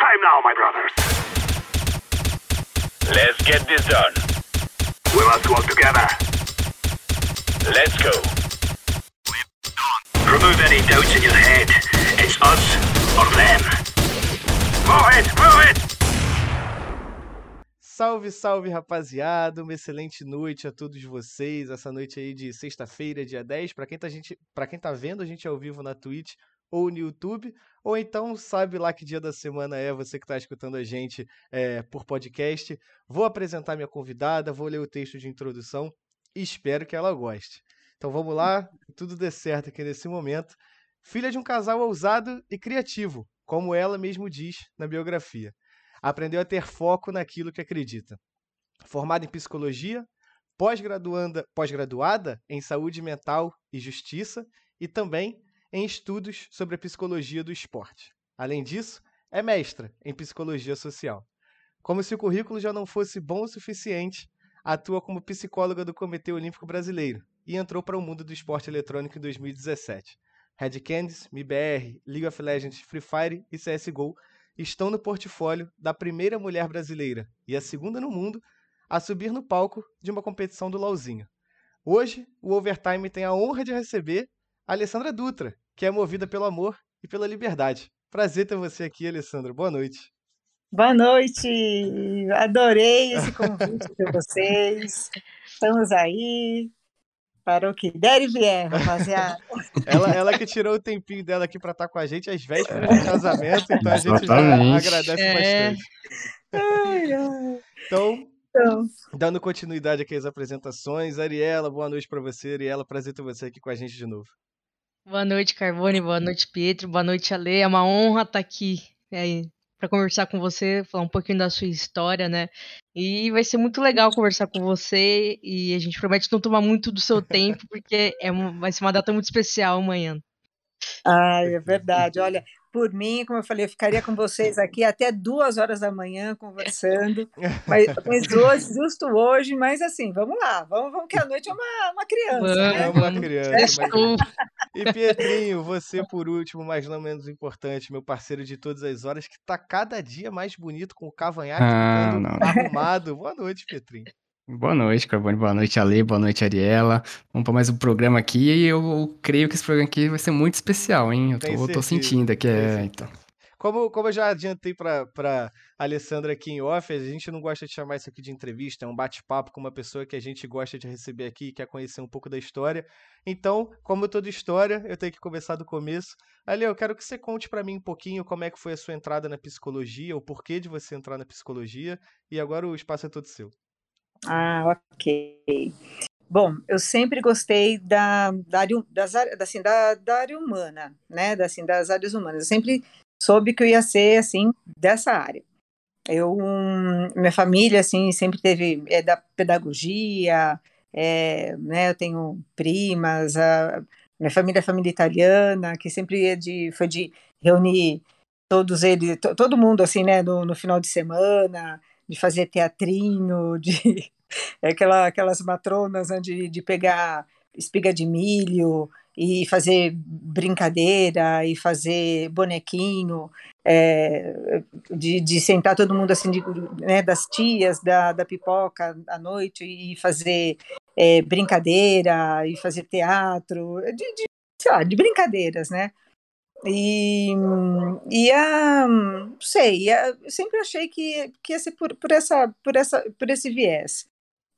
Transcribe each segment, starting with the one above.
time now, my brothers. Let's get this done. We must work together. Let's go. Remove any doubts in your head. It's us or them. Move it, move it! Salve, salve, rapaziada. Uma excelente noite a todos vocês. Essa noite aí de sexta-feira, dia 10. Para quem, tá, gente, pra quem tá vendo a gente ao vivo na Twitch ou no YouTube, ou então sabe lá que dia da semana é você que está escutando a gente é, por podcast. Vou apresentar minha convidada, vou ler o texto de introdução e espero que ela goste. Então vamos lá, tudo dê certo aqui nesse momento. Filha de um casal ousado e criativo, como ela mesmo diz na biografia aprendeu a ter foco naquilo que acredita. Formada em psicologia, pós-graduada pós em saúde mental e justiça e também em estudos sobre a psicologia do esporte. Além disso, é mestra em psicologia social. Como se o currículo já não fosse bom o suficiente, atua como psicóloga do Comitê Olímpico Brasileiro e entrou para o mundo do esporte eletrônico em 2017. Red Candies, MIBR, League of Legends, Free Fire e CSGO estão no portfólio da primeira mulher brasileira e a segunda no mundo a subir no palco de uma competição do LOLzinho. Hoje, o Overtime tem a honra de receber a Alessandra Dutra, que é movida pelo amor e pela liberdade. Prazer ter você aqui, Alessandra. Boa noite. Boa noite, adorei esse convite de vocês. Estamos aí, para o que der e vier, rapaziada. ela, ela que tirou o tempinho dela aqui para estar com a gente às vésperas do casamento, então a gente já agradece é. bastante. Então, então, dando continuidade aqui às apresentações, Ariela, boa noite para você. Ariela, prazer ter você aqui com a gente de novo. Boa noite, Carbone, boa noite, Pietro, boa noite, Ale. É uma honra estar aqui. É, para conversar com você, falar um pouquinho da sua história, né? E vai ser muito legal conversar com você e a gente promete não tomar muito do seu tempo, porque é vai ser uma data muito especial amanhã. Ah, é verdade. Olha, por mim, como eu falei, eu ficaria com vocês aqui até duas horas da manhã conversando. Mas, mas hoje, justo hoje, mas assim, vamos lá, vamos, vamos que a noite é uma, uma criança. né? É uma criança. Mas... E Pietrinho, você por último, mas não menos importante, meu parceiro de todas as horas, que tá cada dia mais bonito com o cavanhaque ah, arrumado. Boa noite, Pietrinho. Boa noite, Carbone. Boa noite, Ale. Boa noite, Ariela. Vamos para mais um programa aqui e eu creio que esse programa aqui vai ser muito especial, hein? Eu tô, eu tô sentindo que é. Então. Como, como eu já adiantei para Alessandra aqui em off, a gente não gosta de chamar isso aqui de entrevista, é um bate-papo com uma pessoa que a gente gosta de receber aqui e quer conhecer um pouco da história. Então, como toda história, eu tenho que começar do começo. Ali, eu quero que você conte para mim um pouquinho como é que foi a sua entrada na psicologia, o porquê de você entrar na psicologia, e agora o espaço é todo seu. Ah, ok. Bom, eu sempre gostei da, da, das, assim, da, da área humana, né? Da, assim, das áreas humanas. Eu sempre soube que eu ia ser, assim, dessa área. Eu, minha família, assim, sempre teve, é da pedagogia, é, né? Eu tenho primas, a, minha família é família italiana, que sempre é de, foi de reunir todos eles, todo mundo, assim, né? No, no final de semana, de fazer teatrinho, de aquela, aquelas matronas né, de, de pegar espiga de milho e fazer brincadeira e fazer bonequinho, é, de, de sentar todo mundo assim, de, né, das tias da, da pipoca à noite e fazer é, brincadeira e fazer teatro, de, de, lá, de brincadeiras, né? E, e a, não sei, eu sempre achei que, que ia ser por, por, essa, por, essa, por esse viés.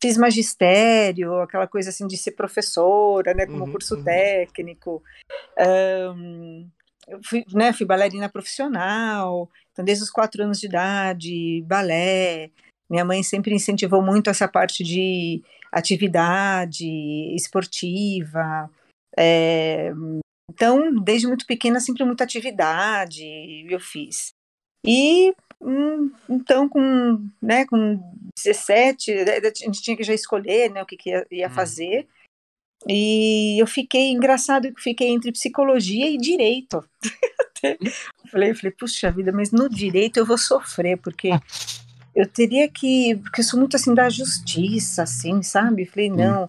Fiz magistério, aquela coisa assim de ser professora, né, como uhum, curso uhum. técnico. Um, fui, né, fui bailarina profissional, então desde os quatro anos de idade, balé. Minha mãe sempre incentivou muito essa parte de atividade esportiva, é, então, desde muito pequena, sempre muita atividade eu fiz. E hum, então, com, né, com 17, né, a gente tinha que já escolher né, o que, que ia, ia hum. fazer. E eu fiquei, engraçado que fiquei entre psicologia e direito. falei, eu falei, puxa vida, mas no direito eu vou sofrer, porque eu teria que, porque eu sou muito assim da justiça, assim, sabe? Falei, hum.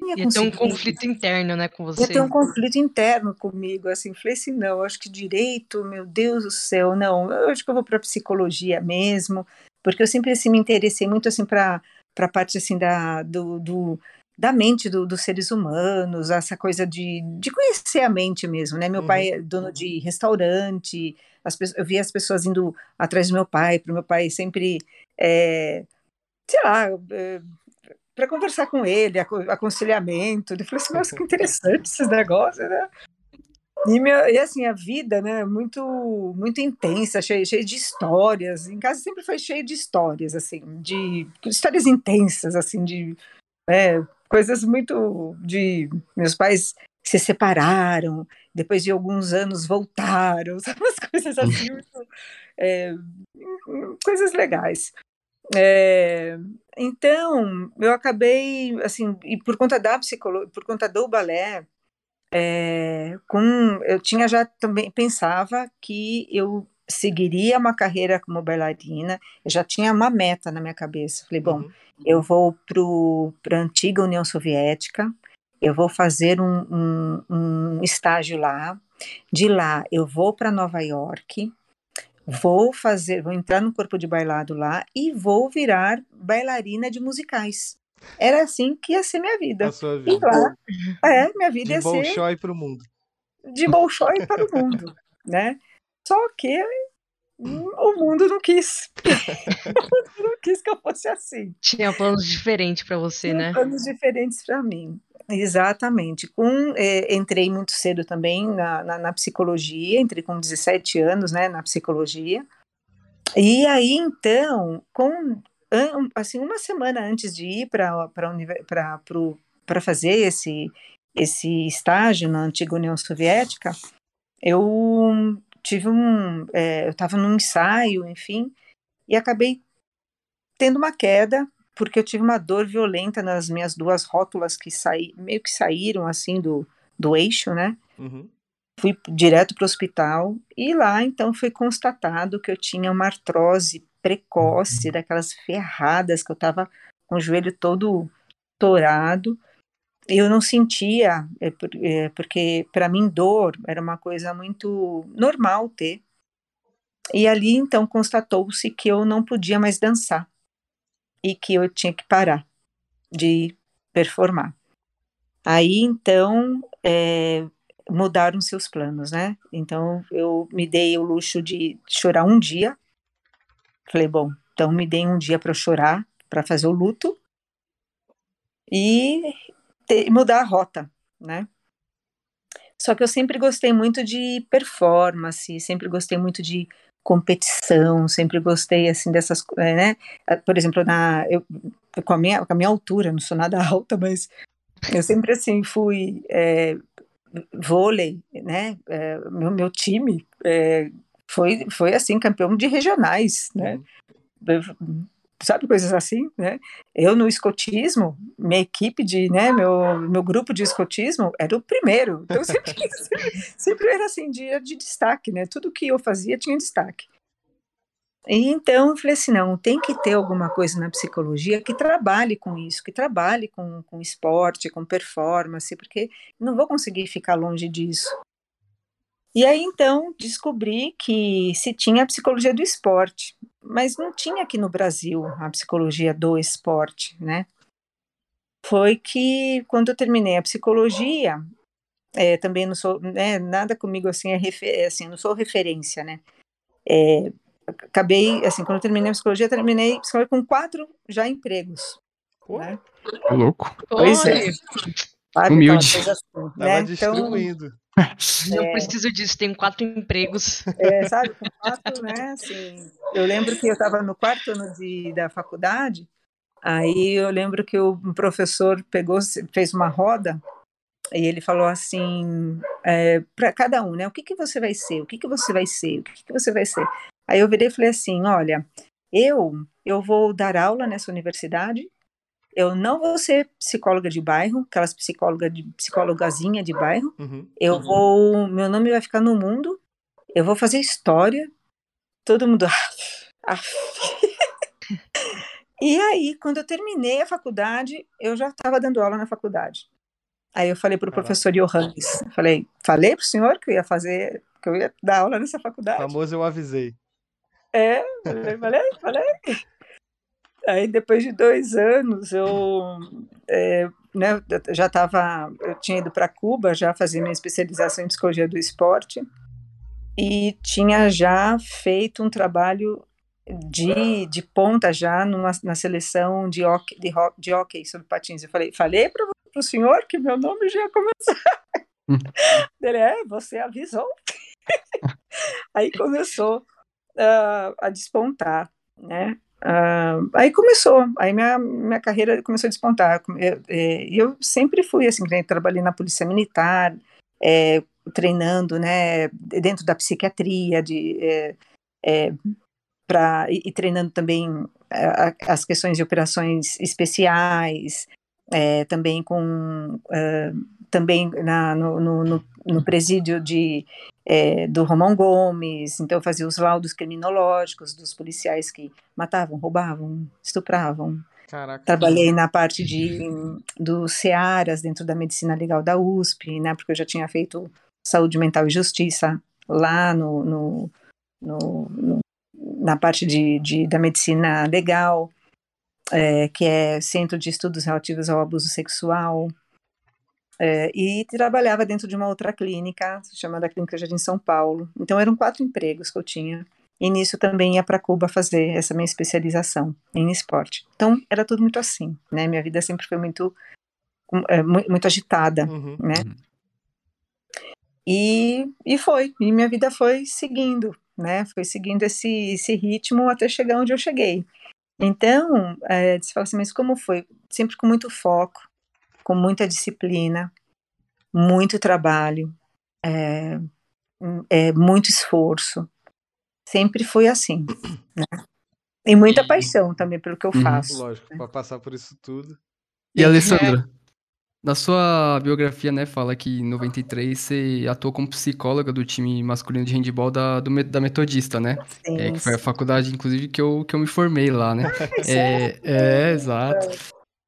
Não, ia ter um conflito interno, né, com você. Ia ter um conflito interno comigo, assim, falei assim, não, acho que direito, meu Deus do céu, não, eu acho que eu vou para psicologia mesmo, porque eu sempre assim me interessei muito assim para para parte assim da do, do da mente do, dos seres humanos, essa coisa de, de conhecer a mente mesmo, né? Meu uhum. pai é dono de restaurante, as, eu via as pessoas indo atrás do meu pai, para o meu pai sempre, é, sei lá, é, para conversar com ele, aconselhamento. Eu falei assim, nossa, que interessante esses negócios, né? E, minha, e assim, a vida, né, muito muito intensa, cheia, cheia de histórias. Em casa sempre foi cheia de histórias, assim, de histórias intensas, assim, de é, coisas muito de meus pais se separaram, depois de alguns anos voltaram, sabe? Umas coisas assim, muito, é, coisas legais. É, então, eu acabei, assim, e por conta da psicologia, por conta do balé, é, com, eu tinha já também, pensava que eu seguiria uma carreira como bailarina, eu já tinha uma meta na minha cabeça. Falei, bom, uhum. eu vou para a antiga União Soviética, eu vou fazer um, um, um estágio lá, de lá eu vou para Nova York, vou fazer, vou entrar no corpo de bailado lá e vou virar bailarina de musicais. Era assim que ia ser minha vida. A sua vida. E lá, é, minha vida de ia ser... De Bolshoi para o mundo. De Bolshoi para o mundo, né? Só que o mundo não quis. o mundo não quis que eu fosse assim. Tinha planos diferentes para você, Tinha né? Planos diferentes para mim. Exatamente. Com, é, entrei muito cedo também na, na, na, psicologia, entrei com 17 anos né, na psicologia. E aí, então, com assim, uma semana antes de ir para fazer esse, esse estágio na antiga União Soviética, eu tive um. É, eu estava num ensaio, enfim, e acabei tendo uma queda, porque eu tive uma dor violenta nas minhas duas rótulas que saí, meio que saíram assim do, do eixo, né? Uhum. Fui direto para o hospital e lá então foi constatado que eu tinha uma artrose precoce, daquelas ferradas que eu estava com o joelho todo torado eu não sentia, é, é, porque para mim dor era uma coisa muito normal ter. E ali então constatou-se que eu não podia mais dançar e que eu tinha que parar de performar. Aí então é, mudaram seus planos, né? Então eu me dei o luxo de chorar um dia. Falei, bom, então me dei um dia para chorar, para fazer o luto. E ter, mudar a rota, né? Só que eu sempre gostei muito de performance, sempre gostei muito de competição, sempre gostei assim dessas, eh, né? Ah, por exemplo, na eu com a minha, com a minha altura, não sou nada alta, mas eu sempre assim fui é, vôlei, né? É, meu, meu time é, foi foi assim campeão de regionais, né? Uhum sabe, coisas assim, né? Eu no escotismo, minha equipe de, né, meu, meu grupo de escotismo era o primeiro, então sempre, sempre, era assim, de, de destaque, né? Tudo que eu fazia tinha destaque. E então eu falei assim, não, tem que ter alguma coisa na psicologia que trabalhe com isso, que trabalhe com, com esporte, com performance, porque não vou conseguir ficar longe disso. E aí então descobri que se tinha a psicologia do esporte, mas não tinha aqui no Brasil a psicologia do esporte, né? Foi que quando eu terminei a psicologia, é, também não sou, né, nada comigo assim é, é, assim, não sou referência, né? É, acabei, assim, quando eu terminei a psicologia, terminei psicologia com quatro já empregos. Né? louco. Pois é. Humilde. Assim, Tava né? distribuindo. Não É. preciso disso, tenho quatro empregos. É, sabe, com quatro, né, assim, eu lembro que eu estava no quarto ano de, da faculdade, aí eu lembro que o professor pegou, fez uma roda, e ele falou assim, é, para cada um, né, o que que você vai ser, o que que você vai ser, o que que você vai ser? Aí eu virei e falei assim, olha, eu, eu vou dar aula nessa universidade, eu não vou ser psicóloga de bairro, aquelas psicóloga de psicólogazinha de bairro, Uhum. eu vou, meu nome vai ficar no mundo, eu vou fazer história, todo mundo, ah, ah. E aí, quando eu terminei a faculdade, eu já estava dando aula na faculdade. Aí eu falei para o professor Johannes, falei, falei para o senhor que eu ia fazer, que eu ia dar aula nessa faculdade. Famoso eu avisei. É, falei, falei. Aí depois de dois anos eu é, né, já estava, eu tinha ido para Cuba, já fazia minha especialização em psicologia do esporte e tinha já feito um trabalho de, de ponta já numa, na seleção de hockey, de, de hockey sobre patins. Eu falei, falei para o senhor que meu nome já ia começar. Ele, é, você avisou. Aí começou uh, a despontar, né? Uh, aí começou, aí minha, minha carreira começou a despontar. É, e eu, eu, sempre fui assim, trabalhei na polícia militar, é, treinando, né, dentro da psiquiatria, de, é, é, e, e, treinando também é, as questões de operações especiais, é, também com também na, no, no, no, presídio de, é, do Romão Gomes, então fazia os laudos criminológicos dos policiais que matavam, roubavam, estupravam. Caraca. Trabalhei na parte de dos Cearas dentro da medicina legal da USP, né, porque eu já tinha feito saúde mental e justiça lá no, no, no, no na parte de, de, da medicina legal, é, que é Centro de Estudos Relativos ao Abuso Sexual, é, e trabalhava dentro de uma outra clínica, chamada Clínica Jardim São Paulo. Então eram quatro empregos que eu tinha. E nisso também ia para Cuba fazer essa minha especialização em esporte. Então era tudo muito assim, né? Minha vida sempre foi muito é, muito agitada, uhum. né? Uhum. E, e foi, e minha vida foi seguindo, né? Foi seguindo esse, esse ritmo até chegar onde eu cheguei. Então, é, você fala assim, mas como foi? Sempre com muito foco, com muita disciplina, muito trabalho, é, é, muito esforço. Sempre foi assim, né? E muita paixão também pelo que eu uhum. faço. Lógico, né? para passar por isso tudo. E Alessandra, na sua biografia, né, fala que em 93 você atuou como psicóloga do time masculino de handebol da, do, da Metodista, né? Sim, é, que foi a faculdade, inclusive, que eu, que eu me formei lá, né? é, é, exato.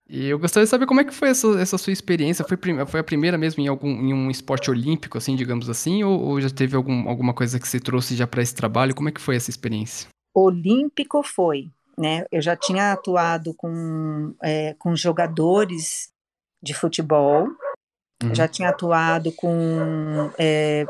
E eu gostaria de saber como é que foi essa, essa sua experiência. Foi, foi a primeira mesmo em algum em um esporte olímpico, assim, digamos assim, ou, ou já teve algum, alguma coisa que você trouxe já para esse trabalho? Como é que foi essa experiência? Olímpico foi, né? Eu já tinha atuado com, é, com jogadores de futebol, uhum. já tinha atuado com, é,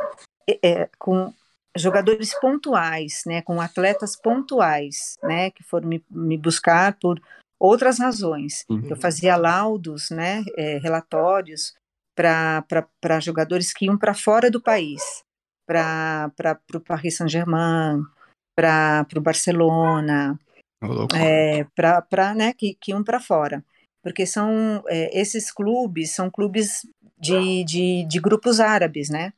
é, com jogadores pontuais, né? Com atletas pontuais, né? Que foram me, me buscar por outras razões. Uhum. Eu fazia laudos, né, é, relatórios para jogadores que iam para fora do país, para o Paris Saint-Germain, para o Barcelona, é, para né, que, que iam para fora. Porque são é, esses clubes são clubes de, de, de grupos árabes, né?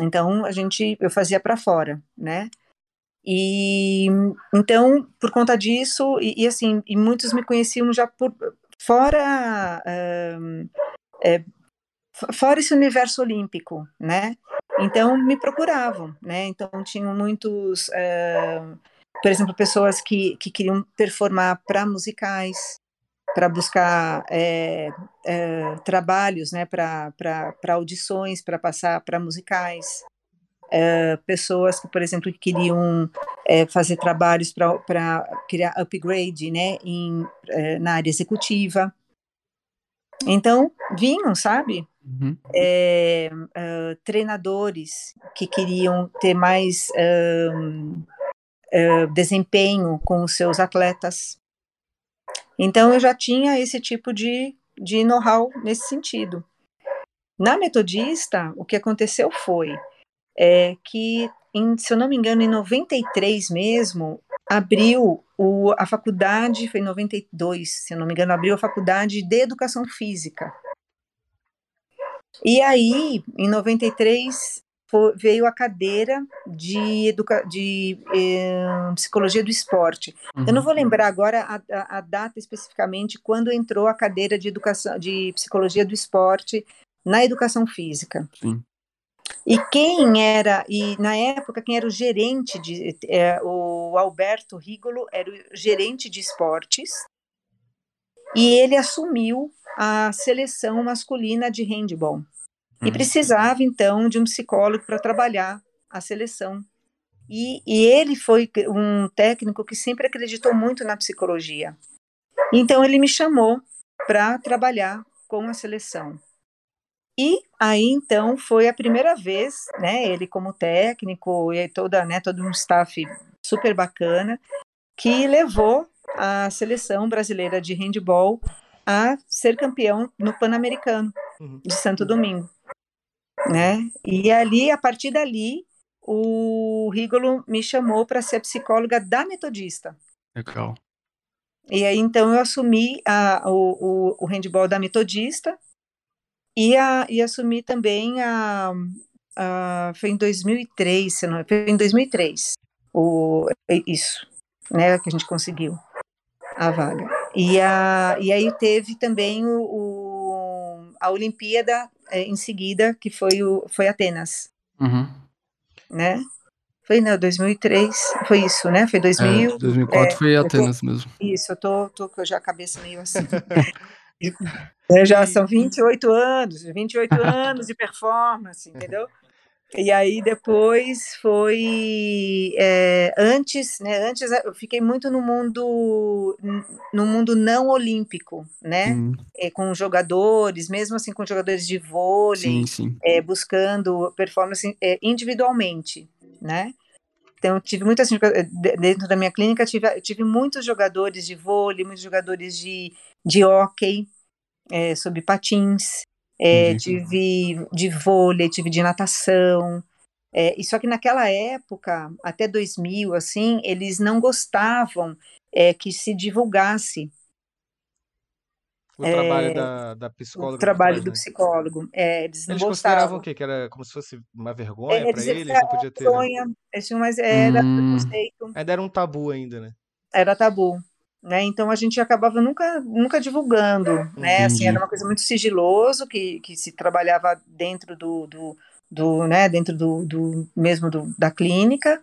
Então a gente eu fazia para fora, né? E então, por conta disso, e, e assim, e muitos me conheciam já por fora é, fora esse universo olímpico, né? Então me procuravam, né? Então tinham muitos, por exemplo, pessoas que, que queriam performar para musicais, para buscar é, é, trabalhos, né? Para audições, para passar para musicais. É, pessoas que, por exemplo, queriam é, fazer trabalhos para criar upgrade né, em, é, na área executiva. Então, vinham, sabe? Uhum. Uh, treinadores que queriam ter mais desempenho com os seus atletas. Então, eu já tinha esse tipo de, de know-how nesse sentido. Na Metodista, o que aconteceu foi é, que, em, se eu não me engano, em 93 mesmo, abriu o, a faculdade, foi em 92, se eu não me engano, abriu a faculdade de Educação Física. E aí, em 93, foi, veio a cadeira de, educa de eh, Psicologia do Esporte. Uhum. Eu não vou uhum. lembrar agora a, a, a, data especificamente quando entrou a cadeira de, educação, de Psicologia do Esporte na Educação Física. Sim. E quem era, e na época, quem era o gerente de, é, o Alberto Rigolo era o gerente de esportes, e ele assumiu a seleção masculina de handball. E Uhum. precisava, então, de um psicólogo para trabalhar a seleção. E, e ele foi um técnico que sempre acreditou muito na psicologia. Então, ele me chamou para trabalhar com a seleção. E aí, então, foi a primeira vez, né, ele como técnico e toda, né, todo um staff super bacana, que levou a seleção brasileira de handball a ser campeão no Pan-Americano Uhum. de Santo Domingo, né? E ali, a partir dali, o Rigolo me chamou para ser psicóloga da Metodista. Legal. E aí, então, eu assumi a, o, o, o handball da Metodista e, a, e assumi também a, a... Foi em 2003, se não... Foi em 2003, o, isso, né, que a gente conseguiu a vaga. E, a, e aí teve também o, o a Olimpíada é, em seguida, que foi, o, foi Atenas, Uhum. né? Foi, não, 2003, foi isso, né? Foi 2000. É, 2004 é, foi eu tô- Atenas mesmo. Isso, eu tô, tô com já a cabeça meio assim. É, já são 28 anos, 28 anos de performance, entendeu? E aí depois foi é, antes, né? Antes eu fiquei muito no mundo no mundo não olímpico, né? É, com jogadores, mesmo assim com jogadores de vôlei, sim, sim. é, buscando performance individualmente, né? Então, tive muitas, de- dentro da minha clínica, tive, tive muitos jogadores de vôlei, muitos jogadores de, de hóquei, é, sob patins, é, tive de vôlei, tive de natação, é, e só que naquela época, até 2000, assim, eles não gostavam é, que se divulgasse O trabalho É, da, da o psicóloga por trabalho trás, do né? psicólogo. É, eles não Eles consideravam gostavam. o quê? Que era como se fosse uma vergonha É, pra eles Não podia ter. né? vergonha, mais, era Hum, preconceito. Ainda era um tabu ainda, né? era tabu, né? Então a gente acabava nunca, nunca divulgando, né? Assim, era uma coisa muito sigiloso que, que se trabalhava dentro do, do, do né? Dentro do, do mesmo do, da clínica,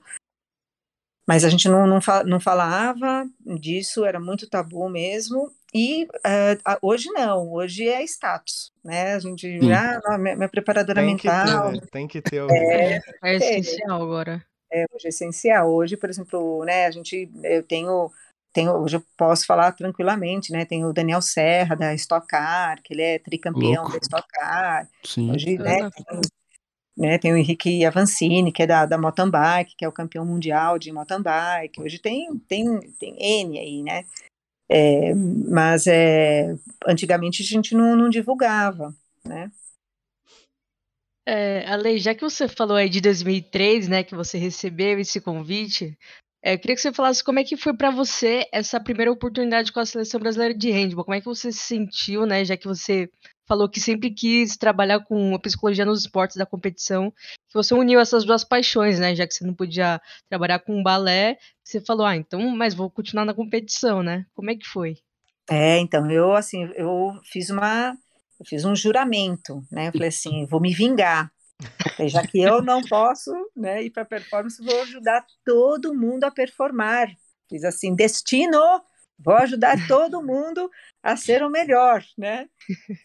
mas a gente não, não, fa- não falava disso, era muito tabu mesmo. E a- hoje não, hoje é status, né? A gente, Sim. ah, não, minha, minha preparadora Tem que ter, mental, né? Tem que ter alguém. É, é tem. essencial agora. É, hoje é essencial. Hoje, por exemplo, né, a gente, eu tenho, tenho, hoje eu posso falar tranquilamente, né, tem o Daniel Serra, da Stock Car, que ele é tricampeão Louco. da Stock Car. Sim. Hoje, né, Bacana. tem, né, tem o Henrique Avancini, que é da, da mountain bike, que é o campeão mundial de mountain bike. Hoje tem, tem, tem N aí, né? É, mas é, antigamente a gente não, não divulgava, né? É, Ale, já que você falou aí de 2003, né, que você recebeu esse convite, é, eu queria que você falasse como é que foi pra você essa primeira oportunidade com a seleção brasileira de handball. Como é que você se sentiu, né, já que você falou que sempre quis trabalhar com a psicologia nos esportes da competição, que você uniu essas duas paixões, né, já que você não podia trabalhar com balé, você falou, ah, então, mas vou continuar na competição, né? Como é que foi? É, então, eu, assim, eu fiz uma, eu fiz um juramento, né? Eu falei assim, vou me vingar. Já que eu não posso, né, ir para performance, vou ajudar todo mundo a performar. Fiz assim, destino, vou ajudar todo mundo a ser o melhor, né?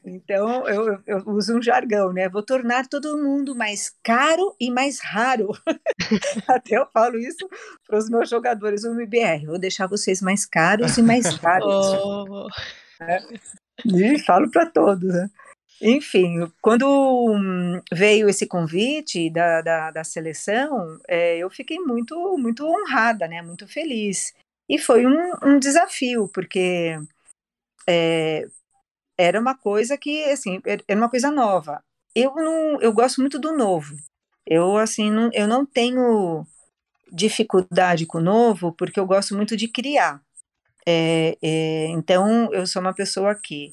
Então, eu, eu- uso um jargão, né? Vou tornar todo mundo mais caro e mais raro. Até eu falo isso para os meus jogadores do MBR. Vou deixar vocês mais caros e mais raros. Oh, E falo para todos, né? Enfim, quando hum, veio esse convite da, da, da seleção, é, eu fiquei muito, muito honrada, né? Muito feliz. E foi um, um desafio, porque é, era uma coisa que, assim, er- era uma coisa nova. Eu não, eu gosto muito do novo. Eu, assim, não, eu não tenho dificuldade com o novo, porque eu gosto muito de criar. É, é, então, eu sou uma pessoa que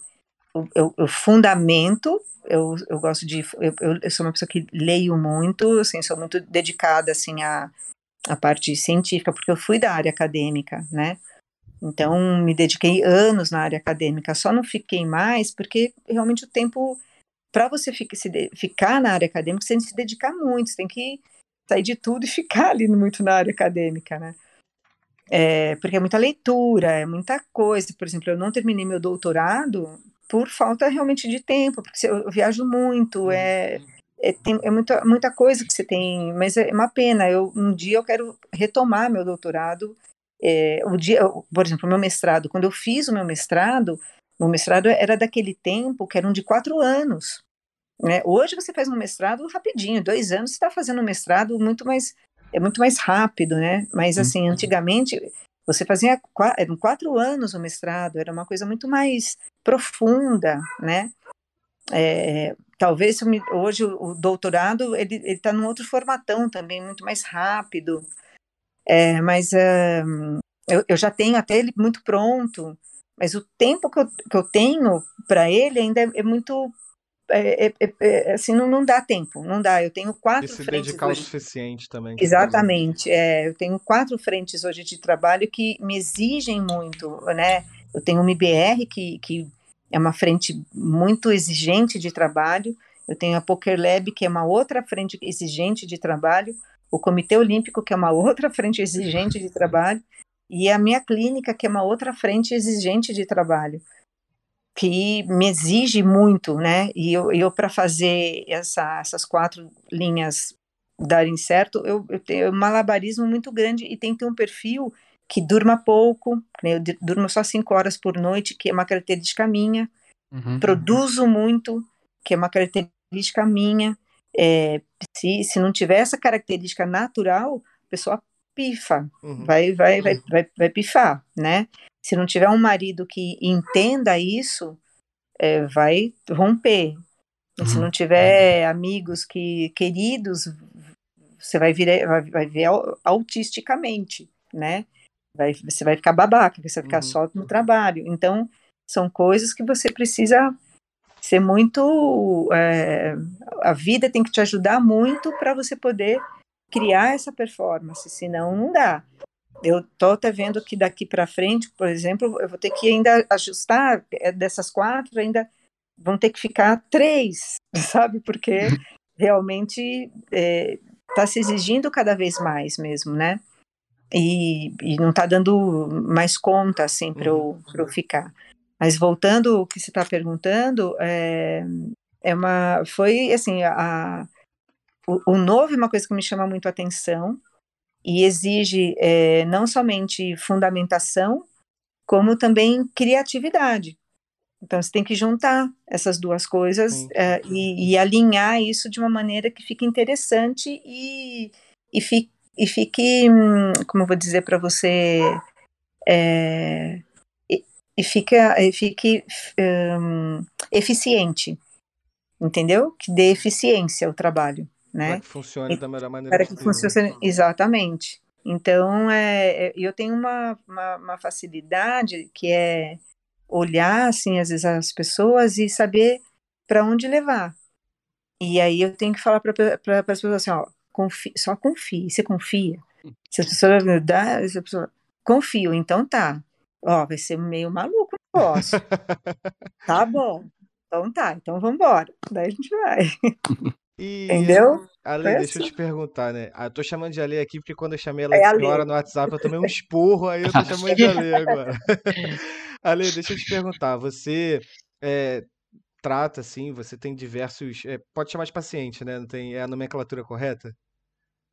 eu, eu- fundamento, eu, eu gosto de, eu, eu- sou uma pessoa que leio muito, assim, sou muito dedicada, assim, à, à parte científica, porque eu fui da área acadêmica, né? Então, me dediquei anos na área acadêmica, só não fiquei mais porque realmente o tempo, para você ficar, se de- ficar na área acadêmica, você tem que se dedicar muito, você tem que sair de tudo e ficar ali muito na área acadêmica, né? é, porque é muita leitura, é muita coisa. Por exemplo, eu não terminei meu doutorado por falta realmente de tempo, porque eu viajo muito, é, é, tem, é muita, muita coisa que você tem, mas é uma pena. Eu, um dia eu quero retomar meu doutorado. É, o dia, por exemplo, meu mestrado, quando eu fiz o meu mestrado, meu mestrado era daquele tempo que eram de quatro anos. Né? Hoje você faz um mestrado rapidinho, dois anos você está fazendo um mestrado muito mais é muito mais rápido, né? Mas assim, antigamente você fazia quatro, quatro anos o mestrado, era uma coisa muito mais profunda, né? É, talvez hoje o doutorado ele está num outro formatão também, muito mais rápido. É, mas uh, eu, eu, já tenho até ele muito pronto, mas o tempo que eu, que eu tenho para ele ainda é, é muito é, é, é, é, assim, não, não dá tempo, não dá. Eu tenho quatro e se frentes. dedicar hoje. o suficiente também. Exatamente. É, eu tenho quatro frentes hoje de trabalho que me exigem muito, né? Eu tenho uma IBR, que, que é uma frente muito exigente de trabalho. Eu tenho a Poker Lab, que é uma outra frente exigente de trabalho. O Comitê Olímpico, que é uma outra frente exigente de trabalho. E a minha clínica, que é uma outra frente exigente de trabalho que me exige muito, né? E eu, eu para fazer essa, essas quatro linhas darem certo, eu, eu tenho um malabarismo muito grande e tem que ter um perfil que durma pouco, né? eu durmo só cinco horas por noite, que é uma característica minha, uhum. produzo muito, que é uma característica minha, é, se, se não tiver essa característica natural, a pessoa pifa, uhum. vai, vai, vai, vai, vai pifar, né? Se não tiver um marido que entenda isso, é, vai romper. Uhum. Se não tiver amigos que queridos, você vai, vir, vai, vai ver autisticamente, né? Vai, você vai ficar babaca, você vai ficar uhum. só no trabalho. Então, são coisas que você precisa ser muito. É, a vida tem que te ajudar muito para você poder criar essa performance, senão não dá eu estou até vendo que daqui para frente, por exemplo, eu vou ter que ainda ajustar é, dessas quatro, ainda vão ter que ficar três, sabe? Porque uhum. realmente está é, tá se exigindo cada vez mais mesmo, né? E, e não está dando mais conta, assim, para eu, eu uhum. ficar. Mas voltando o que você está perguntando, é, é uma, foi assim, a, o, o novo é uma coisa que me chama muito a atenção, e exige é, não somente fundamentação, como também criatividade. Então, você tem que juntar essas duas coisas é, e, e, alinhar isso de uma maneira que fique interessante e, e, fique, e fique, como eu vou dizer para você, é, e, e, fica, e fique um, eficiente, entendeu? Que dê eficiência ao trabalho né? Para que funcione e, da melhor maneira Para que funcione, exatamente. Então, é, é, eu tenho uma, uma, uma, facilidade que é olhar, assim, às vezes as pessoas e saber para onde levar. E aí eu tenho que falar para as pessoas assim, ó, confie, só confie, você confia. Se as pessoas dá, se a pessoa, confio, então tá. Ó, vai ser meio maluco o negócio. tá bom. Então tá, então vamos embora. Daí a gente vai. E, Entendeu? Ale, deixa eu te perguntar, né? Ah, eu tô chamando de Ale aqui porque quando eu chamei ela é agora no WhatsApp, eu tomei um esporro, aí eu tô chamando de Ale agora. Ale, deixa eu te perguntar, você é, trata, assim, você tem diversos. É, pode chamar de paciente, né? Não tem, é a nomenclatura correta?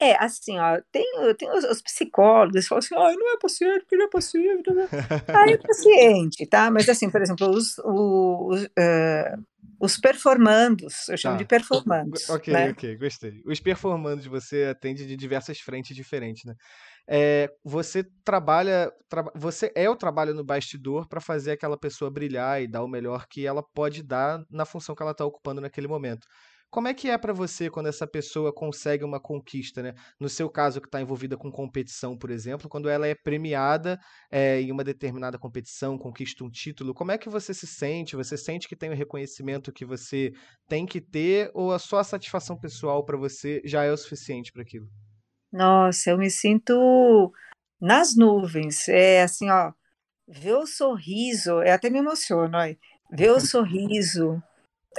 É, assim, ó, tem, tem os, os psicólogos, eles falam assim, ah, não é paciente, porque não é paciente. Aí é paciente, tá? Mas assim, por exemplo, os, os, uh, os performandos, eu chamo tá. de performandos. Ok, né? ok, gostei. Os performandos você atende de diversas frentes diferentes, né? É, você trabalha, tra você é o trabalho no bastidor para fazer aquela pessoa brilhar e dar o melhor que ela pode dar na função que ela está ocupando naquele momento. Como é que é para você quando essa pessoa consegue uma conquista, né? No seu caso, que está envolvida com competição, por exemplo, quando ela é premiada é, em uma determinada competição, conquista um título, como é que você se sente? Você sente que tem o reconhecimento que você tem que ter ou a sua satisfação pessoal para você já é o suficiente para aquilo? Nossa, eu me sinto nas nuvens. É assim, ó, ver o sorriso, eu até me emociono, ó, ver o sorriso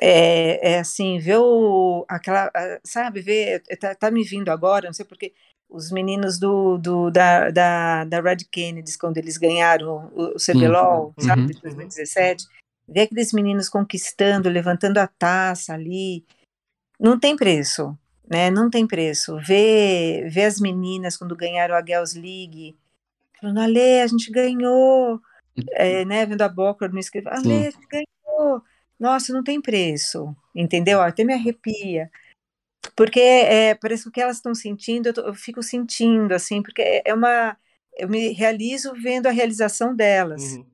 é, é assim, ver o, aquela, sabe, ver, tá, tá, me vindo agora, não sei porque, os meninos do, do da, da, da Red Kennedy, quando eles ganharam o, o CBLOL, Sim. sabe, Uhum. de 2017, ver aqueles meninos conquistando, levantando a taça ali, não tem preço, né? Não tem preço. Ver, ver as meninas quando ganharam a Girls League, falando, Ale, a gente ganhou, é, né? Vendo a Bocor me escrever, Ale, a gente ganhou. Nossa, não tem preço, entendeu? Até me arrepia. Porque é, parece que o que elas estão sentindo, eu, tô- eu fico sentindo, assim, porque é é uma. Eu me realizo vendo a realização delas. Uhum.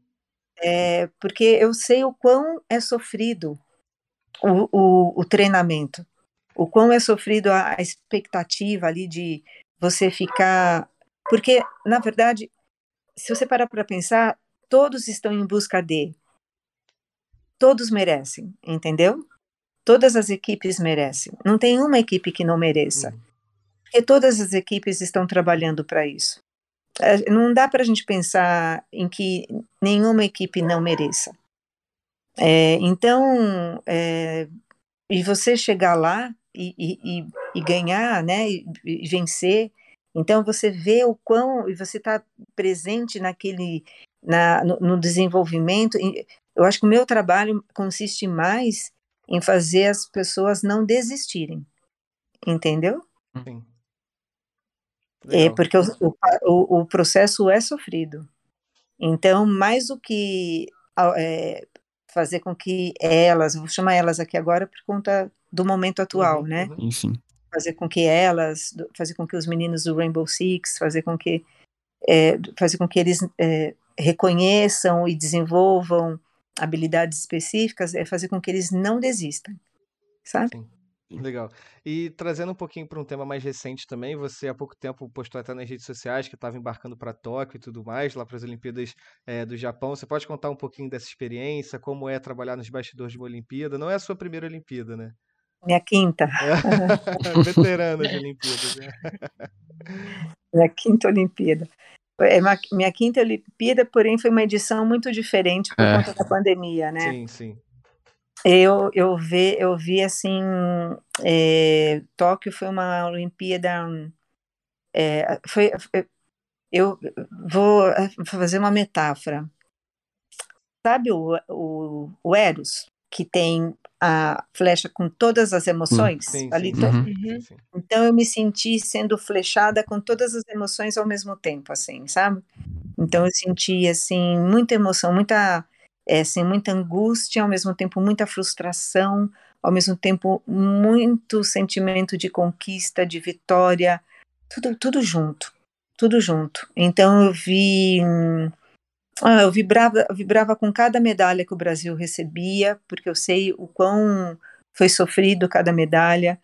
É, porque eu sei o quão é sofrido o, o, o treinamento, o quão é sofrido a, a expectativa ali de você ficar. Porque, na verdade, se você parar para pensar, todos estão em busca de. Todos merecem, entendeu? Todas as equipes merecem. Não tem uma equipe que não mereça. Uhum. Porque todas as equipes estão trabalhando para isso. Não dá para a gente pensar em que nenhuma equipe não mereça. É, então, é, e você chegar lá e, e- e- e ganhar, né, e, e vencer, então você vê o quão, e você está presente naquele, na, no, no desenvolvimento. Eu acho que o meu trabalho consiste mais em fazer as pessoas não desistirem, entendeu? Sim. É, porque o, o, o- processo é sofrido. Então, mais do que é, fazer com que elas, vou chamar elas aqui agora por conta do momento atual, Uhum, né? uhum. Sim. Fazer com que elas, fazer com que os meninos do Rainbow Six, fazer com que, é, fazer com que eles é, reconheçam e desenvolvam habilidades específicas, é fazer com que eles não desistam, sabe? Sim. Legal. E trazendo um pouquinho para um tema mais recente também, você há pouco tempo postou até nas redes sociais que estava embarcando para Tóquio e tudo mais, lá para as Olimpíadas eh, do Japão. Você pode contar um pouquinho dessa experiência, como é trabalhar nos bastidores de uma Olimpíada? Não é a sua primeira Olimpíada, né? Minha quinta, É. Veterana de Olimpíadas, né? minha quinta Olimpíada. É uma- minha quinta Olimpíada, porém, foi uma edição muito diferente por É. conta da pandemia, né? Sim, sim. Eu, eu, vi, eu vi assim, é, Tóquio foi uma Olimpíada, é, foi, foi- eu vou é, fazer uma metáfora. Sabe o, o, o Eros, que tem a flecha com todas as emoções? Sim, ali sim, Uhum. Uhum. Então eu me senti sendo flechada com todas as emoções ao mesmo tempo, assim, sabe? Então eu senti assim muita emoção, muita é, assim, muita angústia, ao mesmo tempo muita frustração, ao mesmo tempo muito sentimento de conquista, de vitória, tudo tudo junto, tudo junto. Então eu vi hum, ah, eu vibrava, eu vibrava com cada medalha que o Brasil recebia, porque eu sei o quão foi sofrido cada medalha.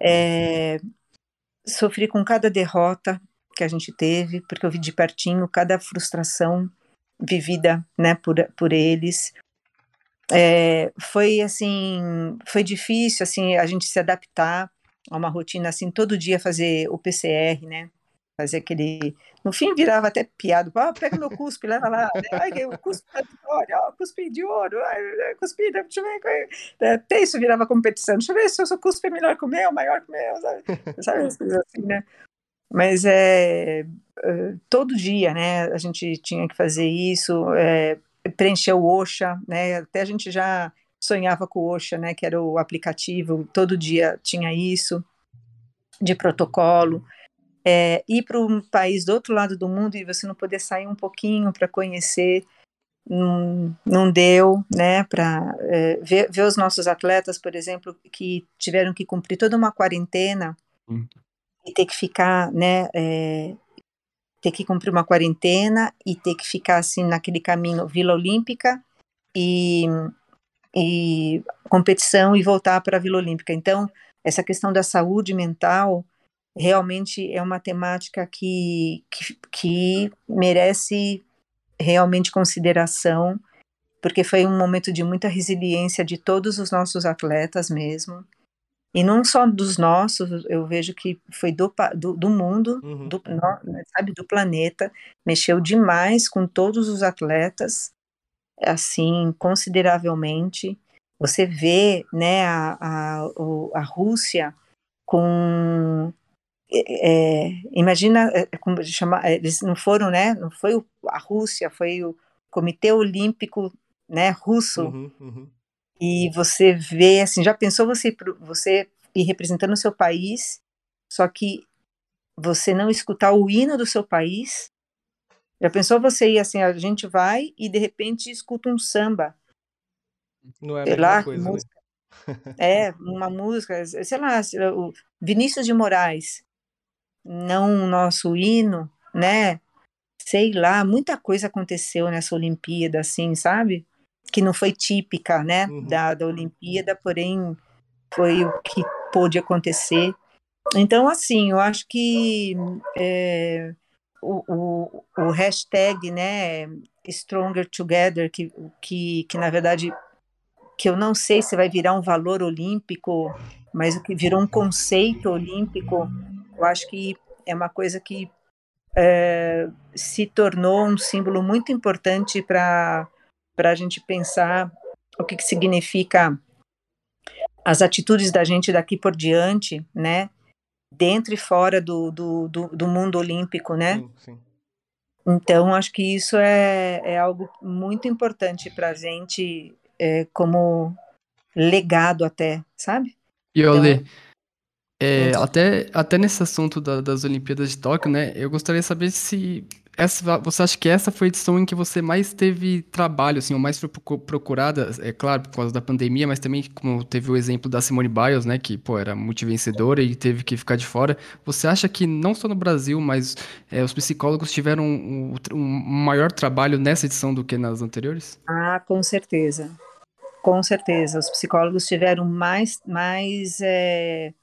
É, sofri com cada derrota que a gente teve, porque eu vi de pertinho cada frustração vivida, né, por, por eles. É, foi assim, foi difícil assim a gente se adaptar a uma rotina assim todo dia fazer o PCR, né? Fazer aquele, no fim virava até piada, ah, pega meu cuspe, leva lá, né? ai, o cuspe da vitória, ó, cuspe de ouro, ai, cuspe, deixa eu ver, é, até isso virava competição, deixa eu ver se o seu cuspe é melhor que o meu, maior que o meu, sabe? sabe as coisas assim, né? Mas é, é, todo dia, né, a gente tinha que fazer isso, é, preencher o Osha, né, até a gente já sonhava com o Osha, né, que era o aplicativo, todo dia tinha isso, de protocolo, é, ir para um país do outro lado do mundo e você não poder sair um pouquinho para conhecer, não, não deu, né, para é, ver, ver os nossos atletas, por exemplo, que tiveram que cumprir toda uma quarentena, Hum. e ter que ficar, né, é, ter que cumprir uma quarentena e ter que ficar assim naquele caminho Vila Olímpica e, e competição e voltar para a Vila Olímpica. Então, essa questão da saúde mental realmente é uma temática que, que, que merece realmente consideração, porque foi um momento de muita resiliência de todos os nossos atletas mesmo. E não só dos nossos, eu vejo que foi do, do, do mundo, Uhum. do, sabe, do planeta, mexeu demais com todos os atletas, assim, consideravelmente. Você vê, né, a, a, a Rússia com é, imagina é, como chamar, eles não foram, né? Não foi a Rússia, foi o Comitê Olímpico, né? Russo. Uhum, uhum. E você vê, assim, já pensou você você ir representando o seu país, só que você não escutar o hino do seu país? Já pensou você ir assim, a gente vai e de repente escuta um samba? Não é a lá, coisa. Né? É, uma música, sei lá, o Vinícius de Moraes, não o nosso hino, né? Sei lá, muita coisa aconteceu nessa Olimpíada, assim, sabe? Que não foi típica, né, uhum. da, da Olimpíada, porém foi o que pôde acontecer. Então, assim, eu acho que é, o, o, o, hashtag, né, Stronger Together, que, que, que na verdade, que eu não sei se vai virar um valor olímpico, mas o que virou um conceito olímpico, eu acho que é uma coisa que é, se tornou um símbolo muito importante para a gente pensar o que, que significa as atitudes da gente daqui por diante, né? Dentro e fora do, do, do, do mundo olímpico, né? Sim, sim. Então, acho que isso é, é algo muito importante para a gente, é, como legado até, sabe? E olha, então, é, até, até nesse assunto da, das Olimpíadas de Tóquio, né? Eu gostaria de saber se essa, você acha que essa foi a edição em que você mais teve trabalho, assim, ou mais foi procurada, é claro, por causa da pandemia, mas também, como teve o exemplo da Simone Biles, né, que, pô, era multivencedora e teve que ficar de fora. Você acha que não só no Brasil, mas é, os psicólogos tiveram um, um, maior trabalho nessa edição do que nas anteriores? Ah, com certeza. Com certeza. Os psicólogos tiveram mais, mais é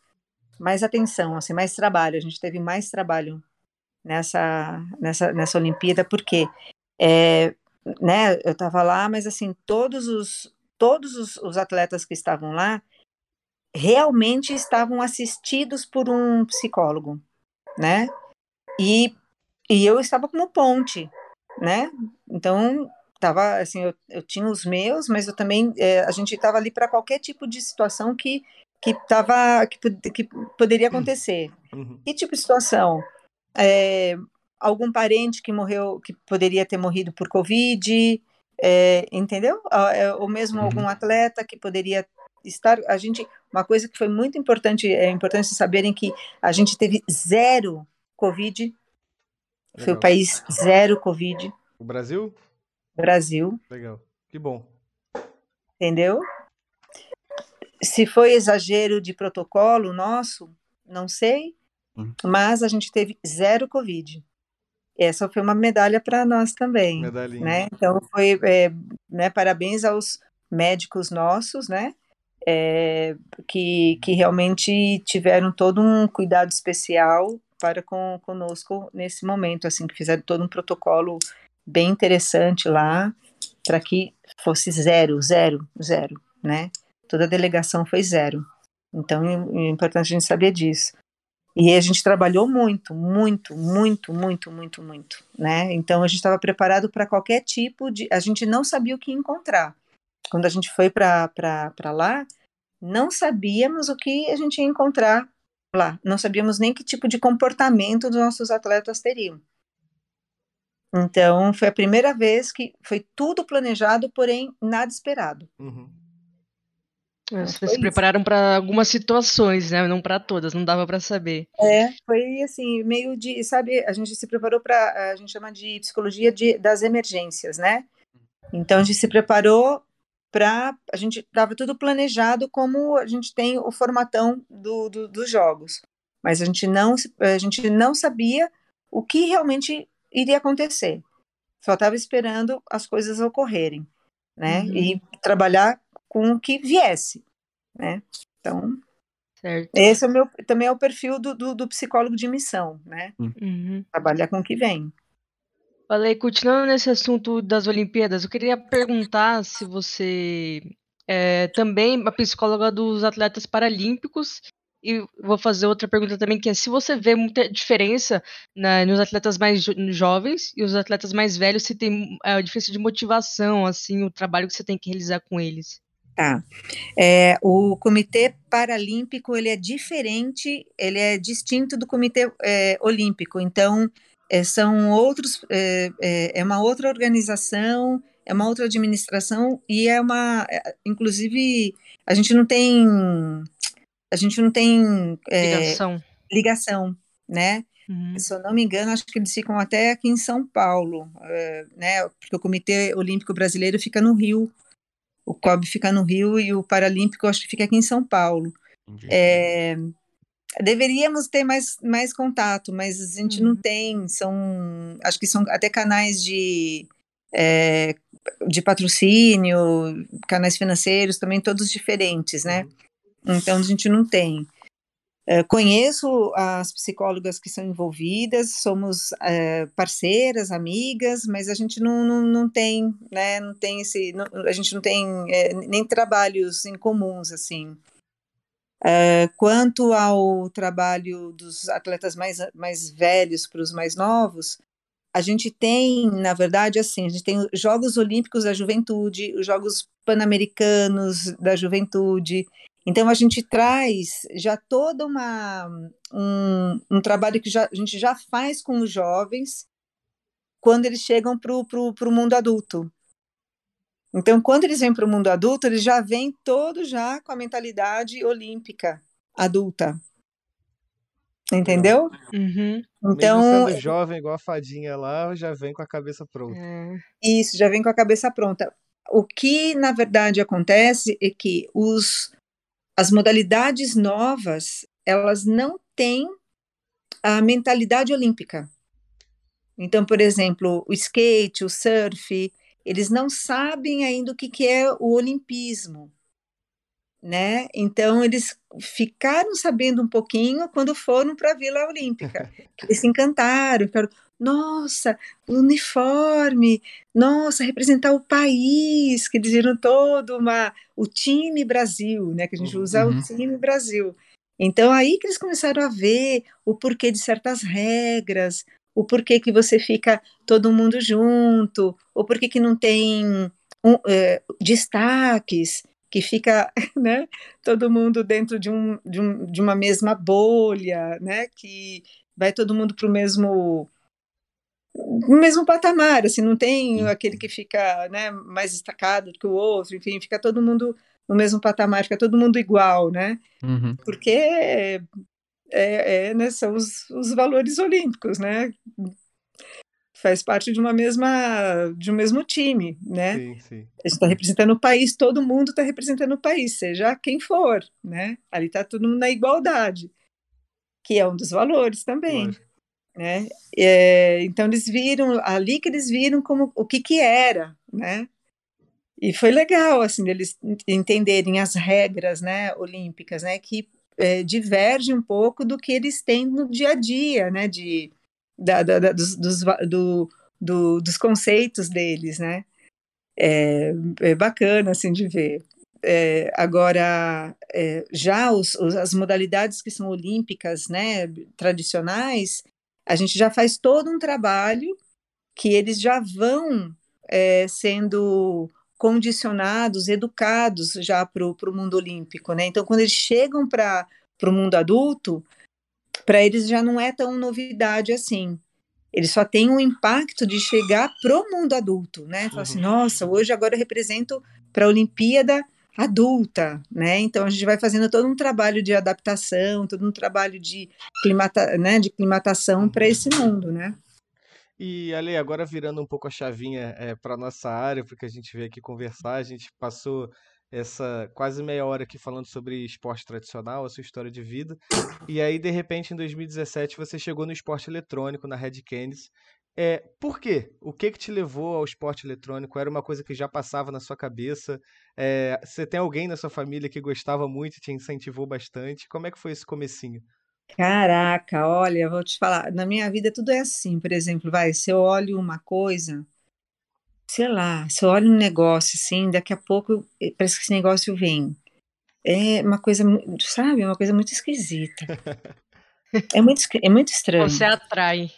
mais atenção, assim, mais trabalho. A gente teve mais trabalho nessa nessa nessa Olimpíada porque é, né, eu estava lá, mas assim todos os todos os, os atletas que estavam lá realmente estavam assistidos por um psicólogo, né? E, e eu estava como ponte, né? Então tava assim, eu, eu tinha os meus, mas eu também é, a gente estava ali para qualquer tipo de situação que que tava que, que poderia hum. acontecer. Uhum. Que tipo de situação? É, algum parente que morreu, que poderia ter morrido por Covid, é, entendeu? É, ou mesmo uhum. algum atleta que poderia estar. A gente, uma coisa que foi muito importante, é importante saberem que a gente teve zero Covid. Legal. Foi o país zero Covid. O Brasil? Brasil. Legal. Que bom. Entendeu? Se foi exagero de protocolo nosso, não sei, hum. mas a gente teve zero Covid. Essa foi uma medalha para nós também, Medalhinha. né? Então foi, é, né? Parabéns aos médicos nossos, né? É, que, que realmente tiveram todo um cuidado especial para com conosco nesse momento, assim, que fizeram todo um protocolo bem interessante lá para que fosse zero, zero, zero, né? Toda a delegação foi zero. Então é importante a gente saber disso. E a gente trabalhou muito, muito, muito, muito, muito, muito, né? Então a gente estava preparado para qualquer tipo de. A gente não sabia o que encontrar. Quando a gente foi para lá, não sabíamos o que a gente ia encontrar lá. Não sabíamos nem que tipo de comportamento os nossos atletas teriam. Então foi a primeira vez que foi tudo planejado, porém nada esperado. Uhum. Vocês se prepararam para algumas situações, né? Não para todas, não dava para saber. É, foi assim, meio de, sabe, a gente se preparou para, a gente chama de psicologia de, das emergências, né? Então a gente se preparou para, a gente dava tudo planejado como a gente tem o formatão do, do, dos jogos, mas a gente não, a gente não sabia o que realmente iria acontecer. Só estava esperando as coisas ocorrerem, né? Uhum. E trabalhar com o que viesse, né? Então, certo. esse é o meu, também é o perfil do, do, do psicólogo de missão, né? Uhum. Trabalhar com o que vem. Falei, continuando nesse assunto das Olimpíadas, eu queria perguntar se você é também uma psicóloga dos atletas paralímpicos e vou fazer outra pergunta também, que é se você vê muita diferença né, nos atletas mais jo jovens e os atletas mais velhos, se tem é, diferença de motivação, assim, o trabalho que você tem que realizar com eles. Tá. É, o Comitê Paralímpico ele é diferente, ele é distinto do Comitê é, Olímpico. Então, é, são outros, é, é, é, uma outra organização, é uma outra administração e é uma, é, inclusive, a gente não tem, a gente não tem ligação, ligação, né? Uhum. Se eu não me engano, acho que eles ficam até aqui em São Paulo, né? Porque o Comitê Olímpico Brasileiro fica no Rio. O COB fica no Rio e o Paralímpico acho que fica aqui em São Paulo. É, deveríamos ter mais, mais contato, mas a gente uhum. não tem. São, acho que são até canais de, é, de patrocínio, canais financeiros também todos diferentes, né? Uhum. Então a gente não tem. É, conheço as psicólogas que são envolvidas, somos é, parceiras, amigas, mas a gente não, não, não tem, né, não tem esse, não, a gente não tem é, nem trabalhos em comuns, assim. É, quanto ao trabalho dos atletas mais, mais velhos para os mais novos, a gente tem, na verdade, assim, a gente tem Jogos Olímpicos da Juventude, os Jogos Pan-Americanos da Juventude, então a gente traz já todo uma, um, um trabalho que já, a gente já faz com os jovens quando eles chegam para o mundo adulto. Então, quando eles vêm para o mundo adulto, eles já vêm todos já com a mentalidade olímpica adulta. Entendeu? Uhum. Então, Mesmo sendo jovem, igual a fadinha lá, já vem com a cabeça pronta. É. Isso, já vem com a cabeça pronta. O que, na verdade, acontece é que os, as modalidades novas, elas não têm a mentalidade olímpica. Então, por exemplo, o skate, o surf, eles não sabem ainda o que, que é o olimpismo, né? Então, eles ficaram sabendo um pouquinho quando foram para a Vila Olímpica. Eles se encantaram, ficaram, nossa, o uniforme, nossa, representar o país, que eles viram todo uma, o time Brasil, né, que a gente usa uhum. o time Brasil. Então aí que eles começaram a ver o porquê de certas regras, o porquê que você fica todo mundo junto, o porquê que não tem um, é, destaques, que fica né, todo mundo dentro de, um, de, um, de uma mesma bolha, né, que vai todo mundo para o mesmo no mesmo patamar, assim, não tem aquele que fica né, mais destacado que o outro, enfim, fica todo mundo no mesmo patamar, fica todo mundo igual, né? Uhum. Porque é, é, né, são os, os valores olímpicos, né? Faz parte de uma mesma, de um mesmo time, né? Sim, sim. A gente está representando o país, todo mundo está representando o país, seja quem for, né? Ali está todo mundo na igualdade, que é um dos valores também. Lógico né? É, então eles viram ali que eles viram como o que que era, né? E foi legal assim eles entenderem as regras, né, olímpicas, né, que é, diverge um pouco do que eles têm no dia a dia, né, de da, da, da dos, dos, do, do, dos conceitos deles, né? É, é bacana assim de ver. É, agora, é, já os, os, as modalidades que são olímpicas, né, tradicionais, a gente já faz todo um trabalho que eles já vão é, sendo condicionados, educados já para o mundo olímpico, né? Então, quando eles chegam para o mundo adulto, para eles já não é tão novidade assim. Eles só têm o um impacto de chegar para o mundo adulto, né? Falar assim, uhum. nossa, hoje agora eu represento para a Olimpíada adulta, né? Então a gente vai fazendo todo um trabalho de adaptação, todo um trabalho de, climata, né, de climatação para esse mundo, né? E Ale, agora virando um pouco a chavinha é, para nossa área, porque a gente veio aqui conversar, a gente passou essa quase meia hora aqui falando sobre esporte tradicional, a sua história de vida. E aí, de repente, em 2017, você chegou no esporte eletrônico, na Red Canids. É, por quê? O que que te levou ao esporte eletrônico? Era uma coisa que já passava na sua cabeça? É, você tem alguém na sua família que gostava muito e te incentivou bastante? Como é que foi esse comecinho? Caraca, olha, vou te falar, na minha vida tudo é assim, por exemplo, vai, se eu olho uma coisa, sei lá, se eu olho um negócio assim, daqui a pouco eh, parece que esse negócio vem. É uma coisa, sabe, uma coisa muito esquisita. É muito, é muito estranho. Você atrai.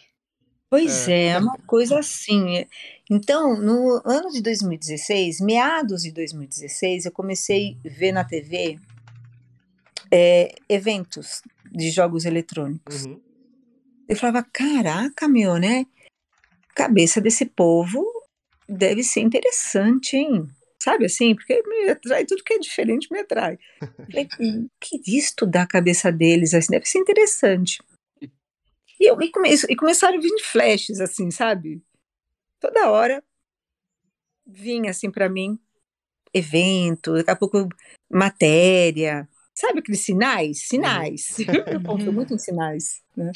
Pois é, é uma coisa assim. Então, no ano de 2016, meados de 2016, eu comecei a ver na TV é, eventos de jogos eletrônicos. Uhum. Eu falava, caraca, meu, né? Cabeça desse povo deve ser interessante, hein? Sabe assim? Porque me atrai tudo que é diferente, me atrai. Hum, queria estudar a cabeça deles, assim, deve ser interessante. E, eu, e, come, e começaram a vir flashes, assim, sabe? Toda hora vinha, assim, para mim, evento, daqui a pouco matéria, sabe aqueles sinais? Sinais. Eu confio muito em sinais, né?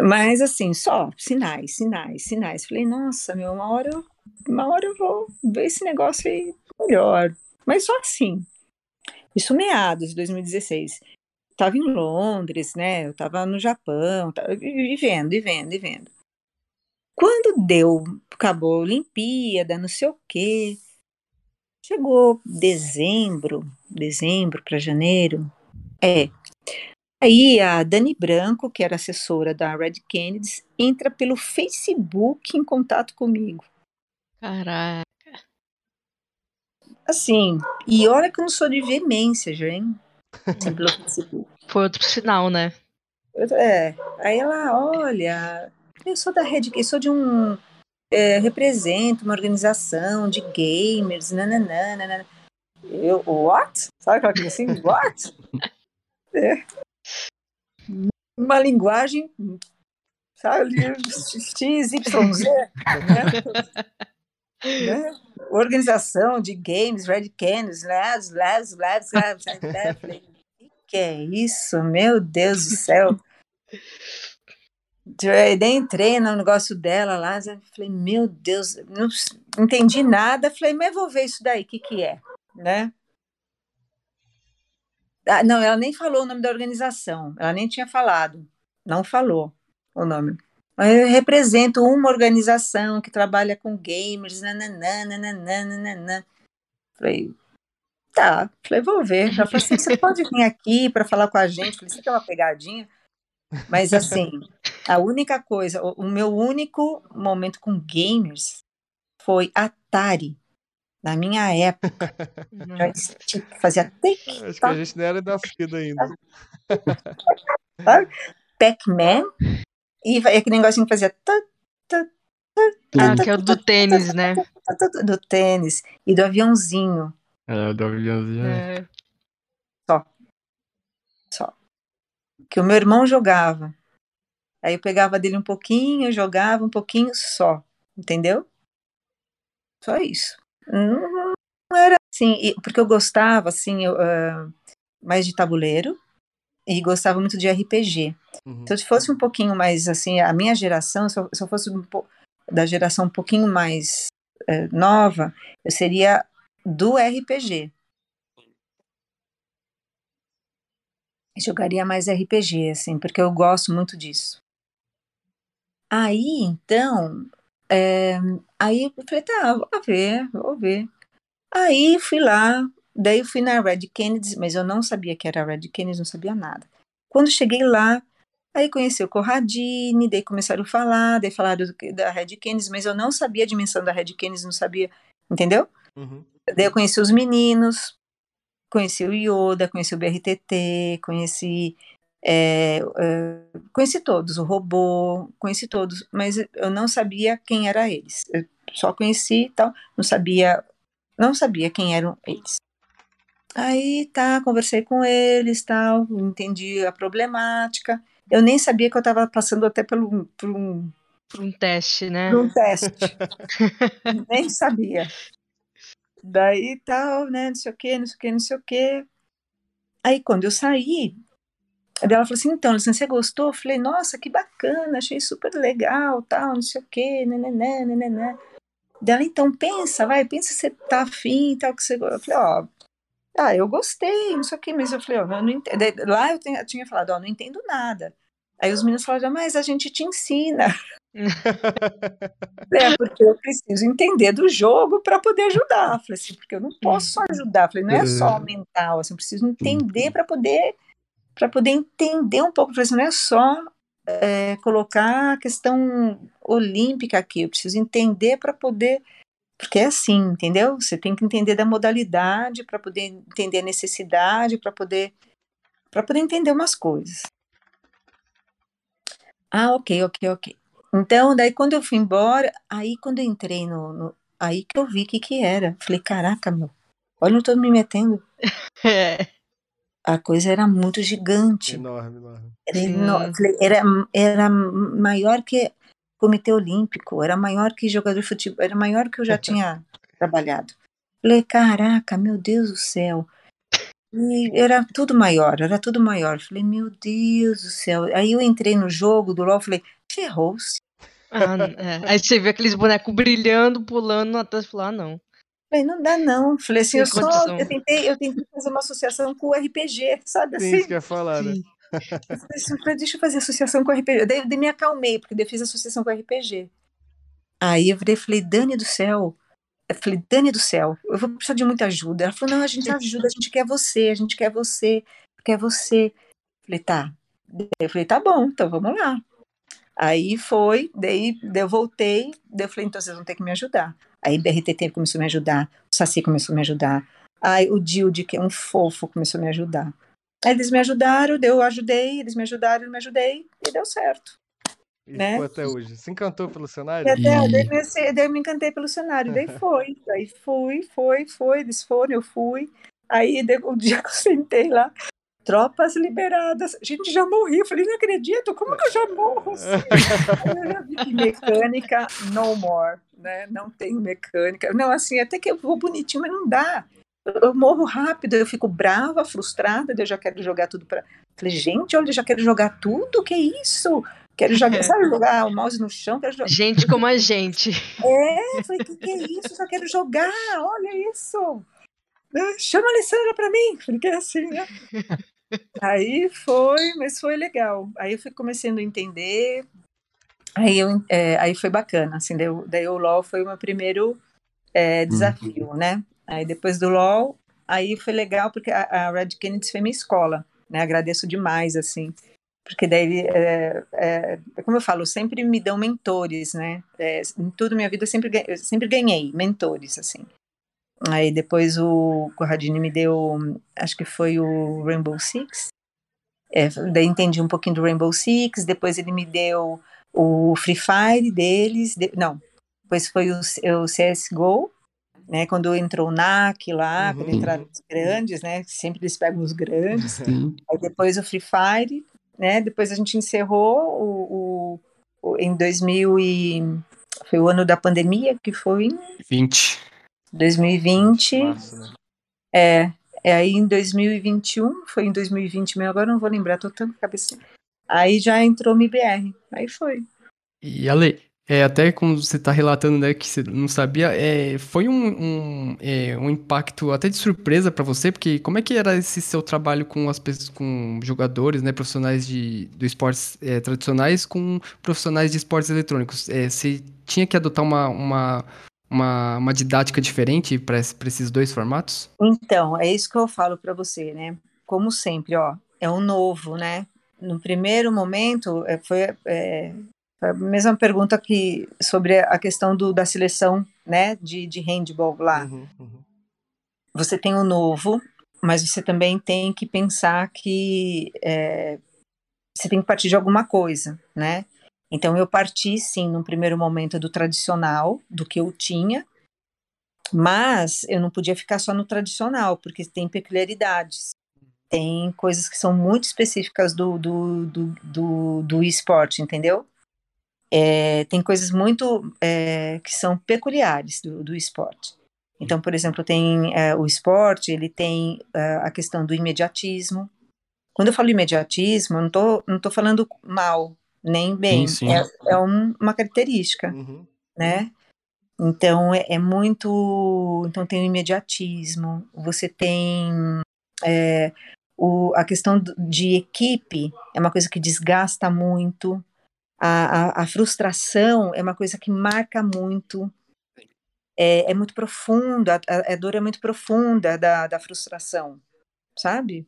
Mas assim, só sinais, sinais, sinais. Falei, nossa, meu, uma hora, eu, uma hora eu vou ver esse negócio aí melhor. Mas só assim. Isso meados de 2016. Tava em Londres, né? Eu tava no Japão, tava, e vendo, e vendo, e vendo. Quando deu, acabou a Olimpíada, não sei o quê. Chegou dezembro, dezembro para janeiro. É, Aí a Dani Branco, que era assessora da Red Kennedy, entra pelo Facebook em contato comigo. Caraca. Assim, e olha que eu não sou de veemência, já, Assim, pelo Facebook. Foi outro sinal, né? É. Aí ela, olha, eu sou da Red, eu sou de um. É, represento uma organização de gamers, nananana. Eu, what? Sabe aquela coisa assim? What? É uma linguagem, sabe, X, Y, Z, né? né? Organização de games, Red Canids, Labs, Labs, Labs, Labs, Labs, que é isso, meu Deus do céu. Eu entrei no negócio dela lá, falei, meu Deus, não entendi nada, falei, mas vou ver isso daí, o que que é, né? Ah, não, ela nem falou o nome da organização, ela nem tinha falado, não falou o nome. Eu represento uma organização que trabalha com gamers, nananã, nananã, nananã. Falei, tá, falei, vou ver. Ela falou assim, você pode vir aqui para falar com a gente? Falei, aqui é uma pegadinha. Mas assim, a única coisa, o, o meu único momento com gamers foi Atari. Na minha época, fazia tic, Acho que a gente não era nascido ainda. Pac-Man e aquele negocinho que fazia. Ah, que é o do tênis, né? Do tênis e do aviãozinho. É, do aviãozinho. É. Só. Só. Que o meu irmão jogava. Aí eu pegava dele um pouquinho, jogava um pouquinho só. Entendeu? Só isso. Não, era assim, porque eu gostava, assim, eu, uh, mais de tabuleiro e gostava muito de RPG. Uhum. Então, se fosse um pouquinho mais, assim, a minha geração, se eu, se eu fosse um da geração um pouquinho mais uh, nova, eu seria do RPG. Jogaria mais RPG, assim, porque eu gosto muito disso. Aí, então, é, aí eu falei, tá, vou ver, vou ver. Aí fui lá, daí fui na Red Kennedy, mas eu não sabia que era Red Kennedy, não sabia nada. Quando cheguei lá, aí conheci o Corradini, daí começaram a falar, daí falaram da Red Kennedy, mas eu não sabia a dimensão da Red Kennedy, não sabia, entendeu? Uhum. Daí eu conheci os meninos, conheci o Yoda, conheci o BRTT, conheci é, é, conheci todos, o robô, conheci todos, mas eu não sabia quem era eles. Eu só conheci e tal, não sabia, não sabia quem eram eles. Aí tá, conversei com eles, tal, entendi a problemática. Eu nem sabia que eu estava passando até pelo, por um por um teste, né? Por um teste. nem sabia. Daí tal, né? Não sei o que, não sei o que, não sei o que. Aí quando eu saí, ela falou assim, então, assim, você gostou? Eu falei, nossa, que bacana, achei super legal, tal, não sei o quê, né, né. Dela, então, pensa, vai, pensa se você tá afim, tal, que você... Eu falei, ó, ah, eu gostei, não sei o quê, mas eu falei, ó, não, não entendo. Lá eu tinha, eu tinha falado, ó, não entendo nada. Aí os meninos falaram, mas a gente te ensina. é, porque eu preciso entender do jogo para poder ajudar. falei assim, porque eu não posso só ajudar. falei, não é só mental, assim, eu preciso entender para poder para poder entender um pouco, porque não é só é, colocar a questão olímpica aqui, eu preciso entender para poder. Porque é assim, entendeu? Você tem que entender da modalidade para poder entender a necessidade, para poder para poder entender umas coisas. Ah, ok, ok, ok. Então, daí quando eu fui embora, aí quando eu entrei no, no aí que eu vi o que que era. Falei, caraca, meu, olha, eu tô me metendo. É. A coisa era muito gigante. Enorme, enorme. Era, Sim. eno- falei, era, era maior que Comitê Olímpico, era maior que jogador de futebol, era maior que eu já tinha trabalhado. Falei, caraca, meu Deus do céu. E era tudo maior, era tudo maior. Falei, meu Deus do céu. Aí eu entrei no jogo do LOL, falei, ferrou-se. Ah, é. Aí você vê aqueles bonecos brilhando, pulando atrás e falou, ah, não. Falei, não dá não. Falei assim, Sem eu só, eu tentei, eu tentei fazer uma associação com o RPG, sabe Sim, assim? isso que eu ia falar, né? Eu assim, deixa eu fazer associação com RPG. Daí, daí me acalmei, porque eu fiz associação com RPG. Aí eu falei, Dani do céu. Eu falei, Dani do céu, eu vou precisar de muita ajuda. Ela falou, não, a gente ajuda, a gente quer você, a gente quer você, quer você. Eu falei, tá. Eu falei, tá bom, então vamos lá. Aí foi, daí, daí eu voltei, daí eu falei, então vocês vão ter que me ajudar. Aí BRTT começou a me ajudar, o Saci começou a me ajudar, aí o Dilde, que é um fofo, começou a me ajudar. Aí eles me ajudaram, eu ajudei, eles me ajudaram, eu me ajudei, e deu certo. E Né? ficou até hoje. Se encantou pelo E cenário? até, E- daí, comecei- daí eu me encantei pelo cenário, daí foi, daí fui, foi, foi, eles foram, eu fui. Aí o dia que eu sentei lá, tropas liberadas, gente, já morri, eu falei, não acredito, como que eu já morro assim? Eu mecânica, no more, né? Não tenho mecânica. Não, assim, até que eu vou bonitinho, mas não dá. Eu, morro rápido, eu fico brava, frustrada, eu já quero jogar tudo pra. Falei, gente, olha, eu já quero jogar tudo, que isso? Quero jogar, sabe, jogar o mouse no chão, quero jogar. Gente como a gente. É, falei, que que é isso? Só quero jogar, olha isso. Ah, Chama a Alessandra pra mim. Falei, que é assim, né? Aí foi, mas foi legal. Aí eu fui começando a entender. Aí, eu, é, aí foi bacana, assim, daí, o- daí o LOL foi o meu primeiro é, desafio, né? Aí depois do LOL, aí foi legal porque a, a Red Kennedy foi minha escola, né? Agradeço demais, assim, porque daí, é, é, como eu falo, sempre me dão mentores, né? É, em tudo minha vida eu sempre, eu sempre ganhei mentores, assim. Aí depois o Corradini me deu, acho que foi o Rainbow Six. É, daí entendi um pouquinho do Rainbow Six, depois ele me deu o Free Fire deles, de- não, depois foi o, o CSGO, né, quando entrou o NAC lá, quando Uhum. entraram os grandes, né, sempre eles pegam os grandes, Sim. Aí depois o Free Fire, né? Depois a gente encerrou o, o- o- em 2000 e foi o ano da pandemia, que foi em 20. 2020. Março, né? É, é aí em 2021, foi em 2020 mesmo, agora não vou lembrar, tô a cabeça. Aí já entrou o MBR, aí foi. E Ale, é, até como você está relatando, né, que você não sabia, é, foi um, um, é, um impacto até de surpresa para você, porque como é que era esse seu trabalho com as pessoas, com jogadores, né, profissionais de do esportes é, tradicionais com profissionais de esportes eletrônicos? É, você tinha que adotar uma, uma, uma, uma didática diferente para esses dois formatos? Então, é isso que eu falo para você, né? Como sempre, ó, é um novo, né? No primeiro momento, é, foi, é, foi a mesma pergunta que sobre a questão do, da seleção, né, de, de handball lá. Uhum, uhum. Você tem o novo, mas você também tem que pensar que é, você tem que partir de alguma coisa, né? Então eu parti sim, no primeiro momento do tradicional, do que eu tinha, mas eu não podia ficar só no tradicional, porque tem peculiaridades. Tem coisas que são muito específicas do, do, do, do, do esporte, entendeu? É, tem coisas muito é, que são peculiares do, do esporte. Então, por exemplo, tem é, o esporte, ele tem a questão do imediatismo. Quando eu falo imediatismo, eu não tô, não tô falando mal, nem bem. Sim, sim. É, é um- uma característica Uhum. né? Então é, é muito. Então tem o imediatismo, você tem é, o, a questão de equipe, é uma coisa que desgasta muito, a, a, a frustração é uma coisa que marca muito, é, é muito profunda, a, a dor é muito profunda da, da frustração, sabe?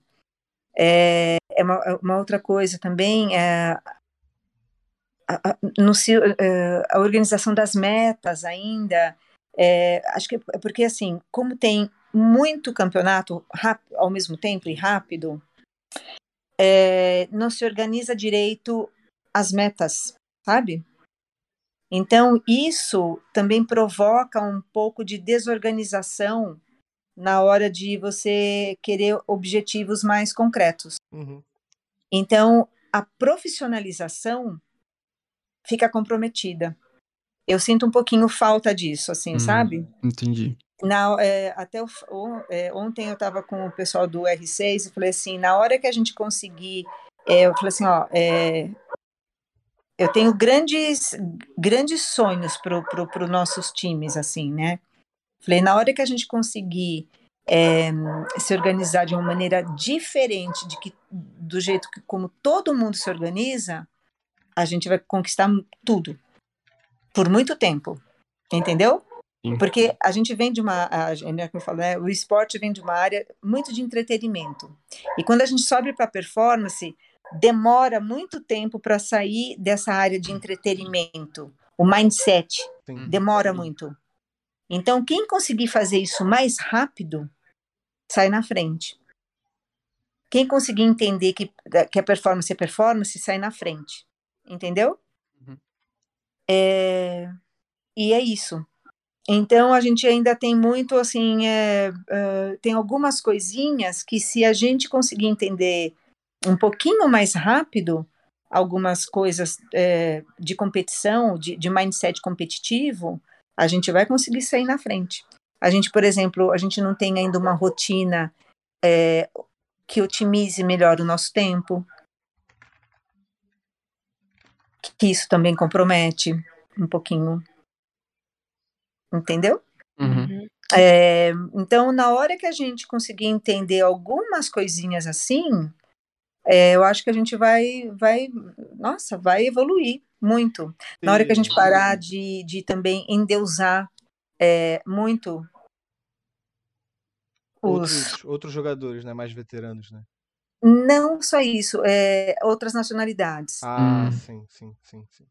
É, é uma, uma outra coisa também, é a, no, uh, a organização das metas ainda, é, acho que é porque assim, como tem muito campeonato ao mesmo tempo e rápido, é, não se organiza direito as metas, sabe? Então, isso também provoca um pouco de desorganização na hora de você querer objetivos mais concretos. Uhum. Então, a profissionalização fica comprometida. Eu sinto um pouquinho falta disso, assim, hum, sabe? Entendi. Na, é, até o, é, ontem eu estava com o pessoal do R6 e falei assim, na hora que a gente conseguir, é, eu falei assim, ó, é, eu tenho grandes, grandes sonhos para pro, pro nossos times, assim, né? Falei, na hora que a gente conseguir é, se organizar de uma maneira diferente de que, do jeito que como todo mundo se organiza, a gente vai conquistar tudo por muito tempo, entendeu? Sim. Porque a gente vem de uma, a, né, como eu falo, né, o esporte vem de uma área muito de entretenimento. E quando a gente sobe para performance, demora muito tempo para sair dessa área de entretenimento. O mindset Sim. demora Sim. muito. Então, quem conseguir fazer isso mais rápido, sai na frente. Quem conseguir entender que, que a performance é performance, sai na frente. Entendeu? Uhum. É, e é isso. Então a gente ainda tem muito assim, é, uh, tem algumas coisinhas que se a gente conseguir entender um pouquinho mais rápido algumas coisas é, de competição, de, de mindset competitivo, a gente vai conseguir sair na frente. A gente, por exemplo, a gente não tem ainda uma rotina é, que otimize melhor o nosso tempo, que isso também compromete um pouquinho. Entendeu? Uhum. É, então, na hora que a gente conseguir entender algumas coisinhas assim, é, eu acho que a gente vai, vai, nossa, vai evoluir muito. Sim. Na hora que a gente parar de, de também endeusar é, muito os... Outros, outros jogadores, né, mais veteranos, né? Não só isso, é, outras nacionalidades. Ah, hum. sim, sim, sim, sim.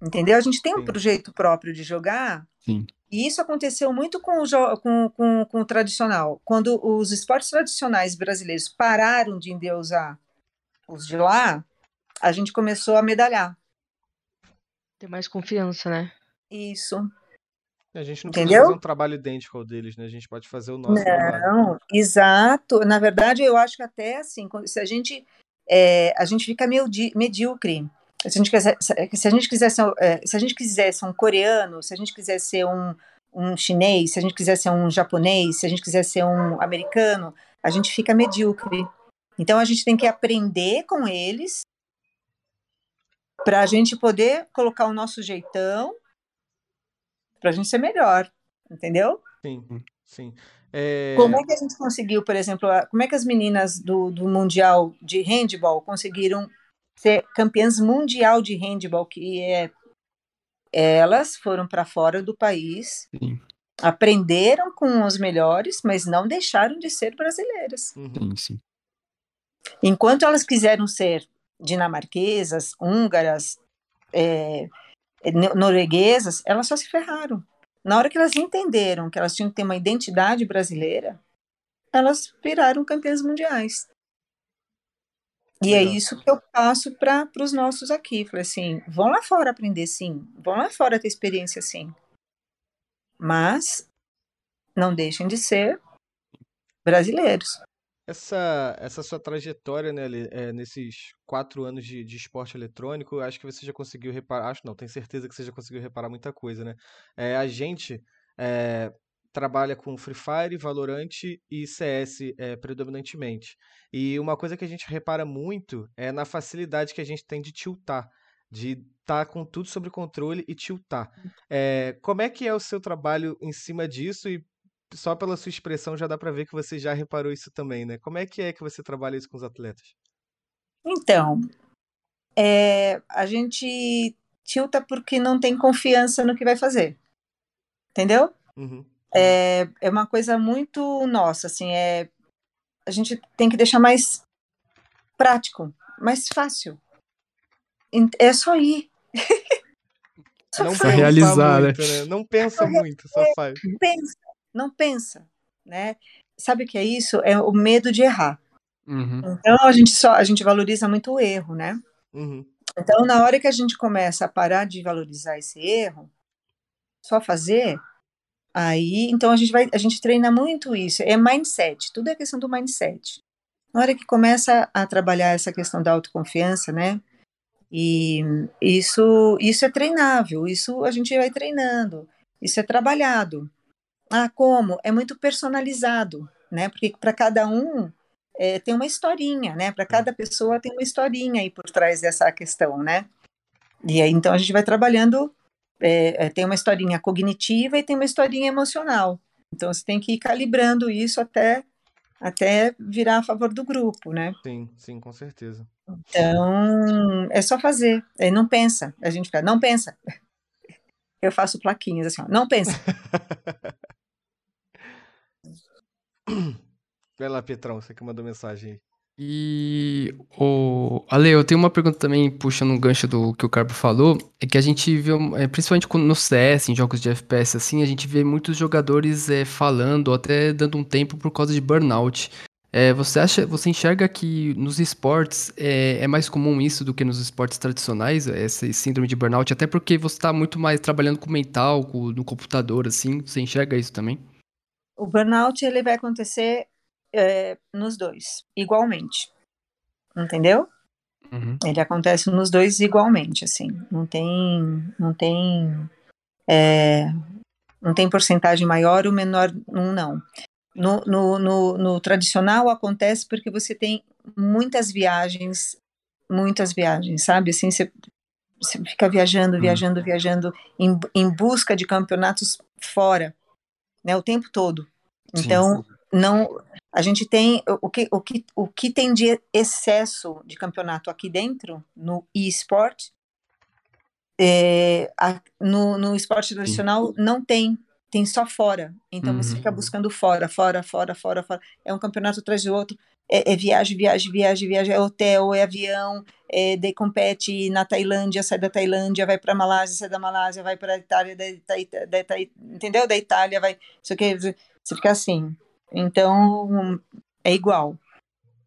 Entendeu? A gente tem sim. um projeto próprio de jogar. Sim. E isso aconteceu muito com o, com, com, com o tradicional. Quando os esportes tradicionais brasileiros pararam de endeusar os de lá, a gente começou a medalhar. Ter mais confiança, né? Isso. A gente não Entendeu? precisa fazer um trabalho idêntico ao deles, né? A gente pode fazer o nosso não, trabalho. Não, exato. Na verdade, eu acho que até assim, se a gente é, a gente fica meio medíocre. Se a gente quiser, se a gente quisesse, é, se a gente quisesse um coreano, se a gente quisesse ser um, um chinês, se a gente quisesse ser um japonês, se a gente quisesse ser um americano, a gente fica medíocre. Então a gente tem que aprender com eles para a gente poder colocar o nosso jeitão para a gente ser melhor, entendeu? Sim, sim. É... Como é que a gente conseguiu, por exemplo, como é que as meninas do, do Mundial de Handball conseguiram ser campeãs mundial de handball, que é elas foram para fora do país, sim. aprenderam com os melhores, mas não deixaram de ser brasileiras. Uhum. Sim, sim. Enquanto elas quiseram ser dinamarquesas, húngaras, é, norueguesas, elas só se ferraram. Na hora que elas entenderam que elas tinham que ter uma identidade brasileira, elas viraram campeãs mundiais. E é isso que eu passo para os nossos aqui. Falei assim: vão lá fora aprender sim, vão lá fora ter experiência sim. Mas não deixem de ser brasileiros. Essa, essa sua trajetória, né, é, nesses quatro anos de, de esporte eletrônico, acho que você já conseguiu reparar, acho não, tenho certeza que você já conseguiu reparar muita coisa, né? É, a gente é, trabalha com Free Fire, Valorant e CS é, predominantemente. E uma coisa que a gente repara muito é na facilidade que a gente tem de tiltar, de estar tá com tudo sob controle e tiltar. É, como é que é o seu trabalho em cima disso e só pela sua expressão já dá para ver que você já reparou isso também, né? Como é que é que você trabalha isso com os atletas? Então, é, a gente tilta porque não tem confiança no que vai fazer, entendeu? Uhum. É, é uma coisa muito nossa, assim, é a gente tem que deixar mais prático, mais fácil. É só ir, Não Só pensa realizar, né? muito, né? Não pensa muito, só faz. pensa, não pensa, né? Sabe o que é isso? É o medo de errar. Uhum. Então a gente só a gente valoriza muito o erro, né? Uhum. Então na hora que a gente começa a parar de valorizar esse erro, só fazer, aí então a gente vai a gente treina muito isso. É mindset, tudo é questão do mindset. Na hora que começa a trabalhar essa questão da autoconfiança, né? E isso isso é treinável, isso a gente vai treinando, isso é trabalhado. Ah, como? É muito personalizado, né? Porque para cada um é, tem uma historinha, né? Para cada pessoa tem uma historinha aí por trás dessa questão, né? E aí então a gente vai trabalhando, é, é, tem uma historinha cognitiva e tem uma historinha emocional. Então você tem que ir calibrando isso até até virar a favor do grupo, né? Sim, sim, com certeza. Então é só fazer, é, não pensa. A gente fica, não pensa. Eu faço plaquinhas assim, ó, não pensa. Vai lá, Petrão, você que mandou mensagem aí. E o Ale, eu tenho uma pergunta também puxando um gancho do que o Carbo falou, é que a gente vê, é, principalmente no CS, em jogos de FPS assim, a gente vê muitos jogadores é, falando, ou até dando um tempo por causa de burnout. É, você acha, você enxerga que nos esportes é, é, mais comum isso do que nos esportes tradicionais, essa síndrome de burnout, até porque você está muito mais trabalhando com o mental, com, no computador, assim, você enxerga isso também? O burnout ele vai acontecer é, nos dois, igualmente. Entendeu? Uhum. Ele acontece nos dois igualmente, assim. Não tem, não tem, é, não tem porcentagem maior ou menor, um não. No, no, no, no, tradicional acontece porque você tem muitas viagens, muitas viagens, sabe? Assim, você, você fica viajando, viajando, uhum. viajando em, em busca de campeonatos fora, né? O tempo todo. Então, Sim. não a gente tem o que, o, que, o que tem de excesso de campeonato aqui dentro, no e-sport, é, no, no esporte tradicional Sim. não tem, tem só fora. Então uhum. você fica buscando fora, fora, fora, fora, fora. É um campeonato atrás do outro. É, é viagem, viagem, viagem, viagem, é hotel, é avião, é, de compete na Tailândia, sai da Tailândia, vai para Malásia, sai da Malásia, vai para a Itália, da, da, da, da, entendeu? Da Itália, vai. Isso aqui, você fica assim. Então, é igual.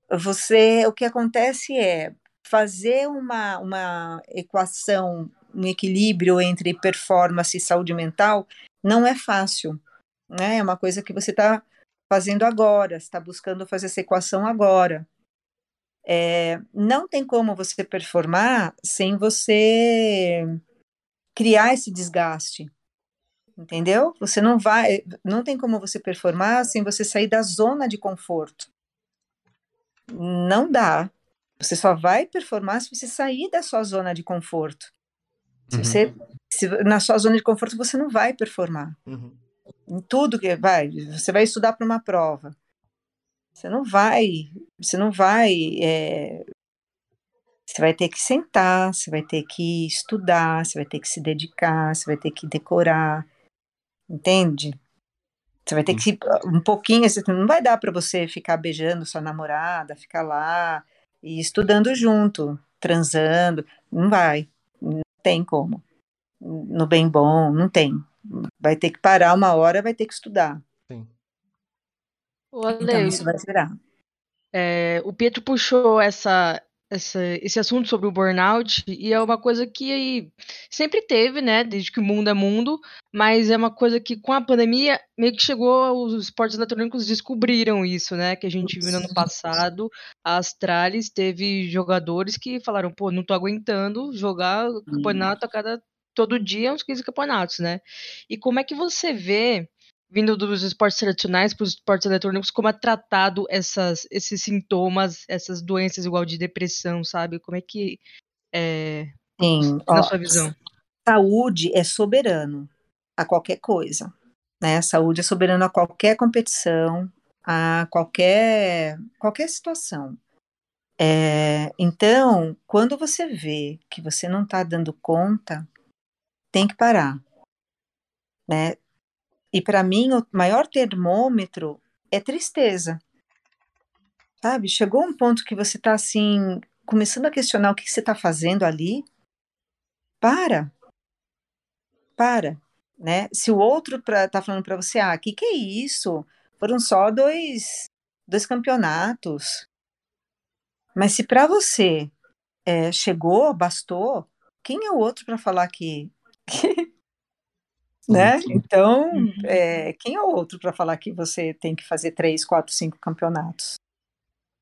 Você, o que acontece é fazer uma, uma equação, um equilíbrio entre performance e saúde mental não é fácil, né? É uma coisa que você está fazendo agora, está buscando fazer essa equação agora. É, não tem como você performar sem você criar esse desgaste entendeu? Você não vai, não tem como você performar sem você sair da zona de conforto. Não dá. Você só vai performar se você sair da sua zona de conforto. Se uhum. você, se, na sua zona de conforto você não vai performar. Uhum. Em tudo que vai, você vai estudar para uma prova. Você não vai, você não vai é, você vai ter que sentar, você vai ter que estudar, você vai ter que se dedicar, você vai ter que decorar, Entende? Você vai ter que um pouquinho, não vai dar para você ficar beijando sua namorada, ficar lá e estudando junto, transando, não vai, não tem como. No bem bom, não tem. Vai ter que parar uma hora, vai ter que estudar. Sim. então isso vai virar. É, o Pietro puxou essa essa, esse assunto sobre o burnout e é uma coisa que sempre teve, né, desde que o mundo é mundo, mas é uma coisa que com a pandemia meio que chegou, os esportes eletrônicos descobriram isso, né, que a gente viu no ano passado, a Astralis teve jogadores que falaram, pô, não tô aguentando jogar campeonato a cada, todo dia uns 15 campeonatos, né, e como é que você vê vindo dos esportes tradicionais para os esportes eletrônicos, como é tratado essas, esses sintomas, essas doenças igual de depressão, sabe? Como é que é, Sim, na ó, sua visão? Saúde é soberano a qualquer coisa, né? Saúde é soberano a qualquer competição, a qualquer qualquer situação. É, então, quando você vê que você não está dando conta, tem que parar, né? E para mim, o maior termômetro é tristeza. Sabe? Chegou um ponto que você está assim, começando a questionar o que você está fazendo ali. para. Para, né? Se o outro pra, tá falando para você, ah, que que é isso? Foram só dois, dois campeonatos. Mas se para você é, chegou, bastou, quem é o outro para falar que né? Então, é, quem é o outro para falar que você tem que fazer três, quatro, cinco campeonatos?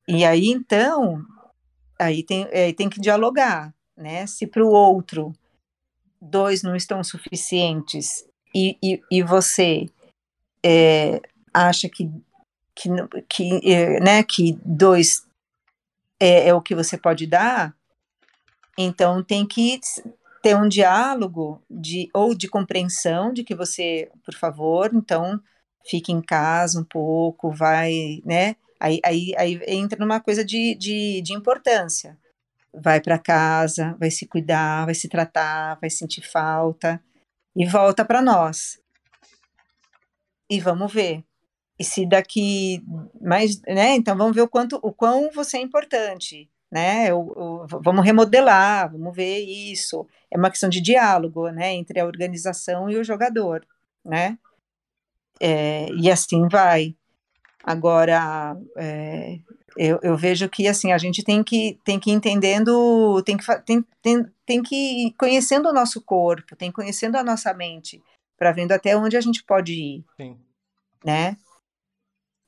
E aí, então, aí tem, é, tem que dialogar, né? Se para o outro dois não estão suficientes e, e, e você é, acha que, que, que, é, né, que dois é, é o que você pode dar, então tem que ter um diálogo de ou de compreensão de que você, por favor, então fique em casa um pouco, vai, né? Aí, aí, aí entra numa coisa de, de, de importância. Vai para casa, vai se cuidar, vai se tratar, vai sentir falta e volta para nós. E vamos ver. E se daqui mais, né? Então vamos ver o quanto, o quão você é importante, né? O, o, vamos remodelar, vamos ver isso. É uma questão de diálogo, né? Entre a organização e o jogador, né? É, e assim vai. Agora, é, eu, eu, vejo que assim a gente tem que tem que ir entendendo, tem que tem, tem, tem que ir conhecendo o nosso corpo, tem conhecendo a nossa mente para vendo até onde a gente pode ir, Sim. né?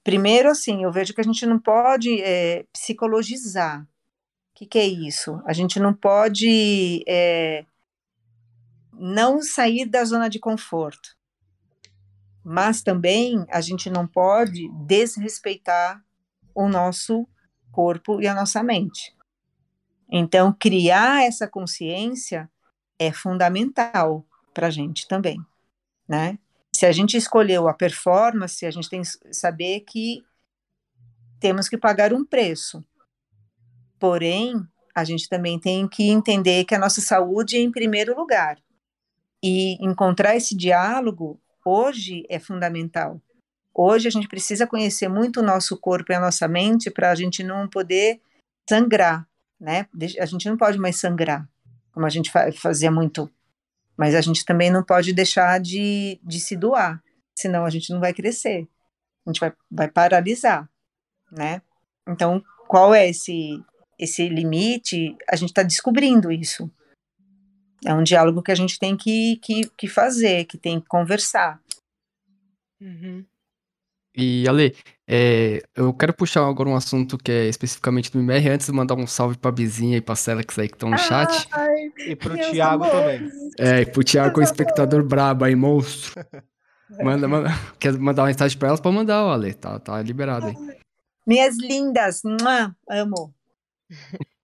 Primeiro, assim, eu vejo que a gente não pode é, psicologizar. O que, que, é isso? A gente não pode é, não sair da zona de conforto mas também a gente não pode desrespeitar o nosso corpo e a nossa mente. Então, criar essa consciência é fundamental para a gente também, né? Se a gente escolheu a performance, a gente tem que saber que temos que pagar um preço. Porém, a gente também tem que entender que a nossa saúde é em primeiro lugar. E encontrar esse diálogo hoje é fundamental. Hoje a gente precisa conhecer muito o nosso corpo e a nossa mente para a gente não poder sangrar, né? A gente não pode mais sangrar, como a gente fazia muito, mas a gente também não pode deixar de, de se doar, senão a gente não vai crescer, a gente vai, vai paralisar, né? Então, qual é esse, esse limite? A gente está descobrindo isso. É um diálogo que a gente tem que, que, que fazer, que tem que conversar. Uhum. E, Ale, é, eu quero puxar agora um assunto que é especificamente do MR, antes de mandar um salve pra Bizinha e pra Celex aí que estão no chat. Ai, e pro Thiago amores. também. É, e pro Thiago, o espectador brabo aí, monstro. Manda, manda. Quer mandar uma mensagem pra elas? Pode mandar, Ale. Tá, tá liberado aí. Minhas lindas, amo.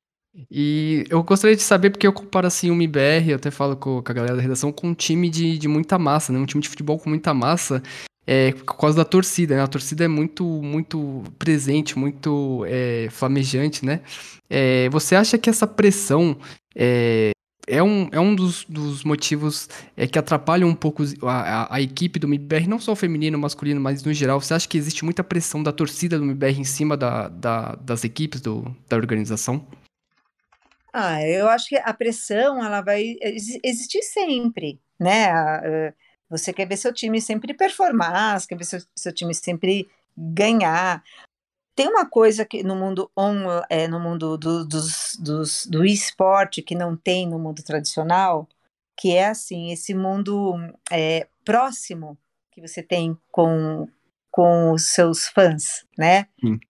E eu gostaria de saber, porque eu comparo assim o MBR, eu até falo com, com a galera da redação, com um time de, de muita massa, né? Um time de futebol com muita massa, é, por causa da torcida, né? A torcida é muito, muito presente, muito é, flamejante, né? É, você acha que essa pressão é, um, é um dos, dos motivos é, que atrapalham um pouco a, a, a, equipe do MBR, não só o feminino, o masculino, mas no geral? Você acha que existe muita pressão da torcida do MBR em cima da, da, das equipes do, da organização? Ah, eu acho que a pressão ela vai existir sempre, né? Você quer ver seu time sempre performar, você quer ver seu, seu time sempre ganhar. Tem uma coisa que no mundo on, é, no mundo do, dos, dos, do esporte que não tem no mundo tradicional, que é assim esse mundo é, próximo que você tem com com os seus fãs, né?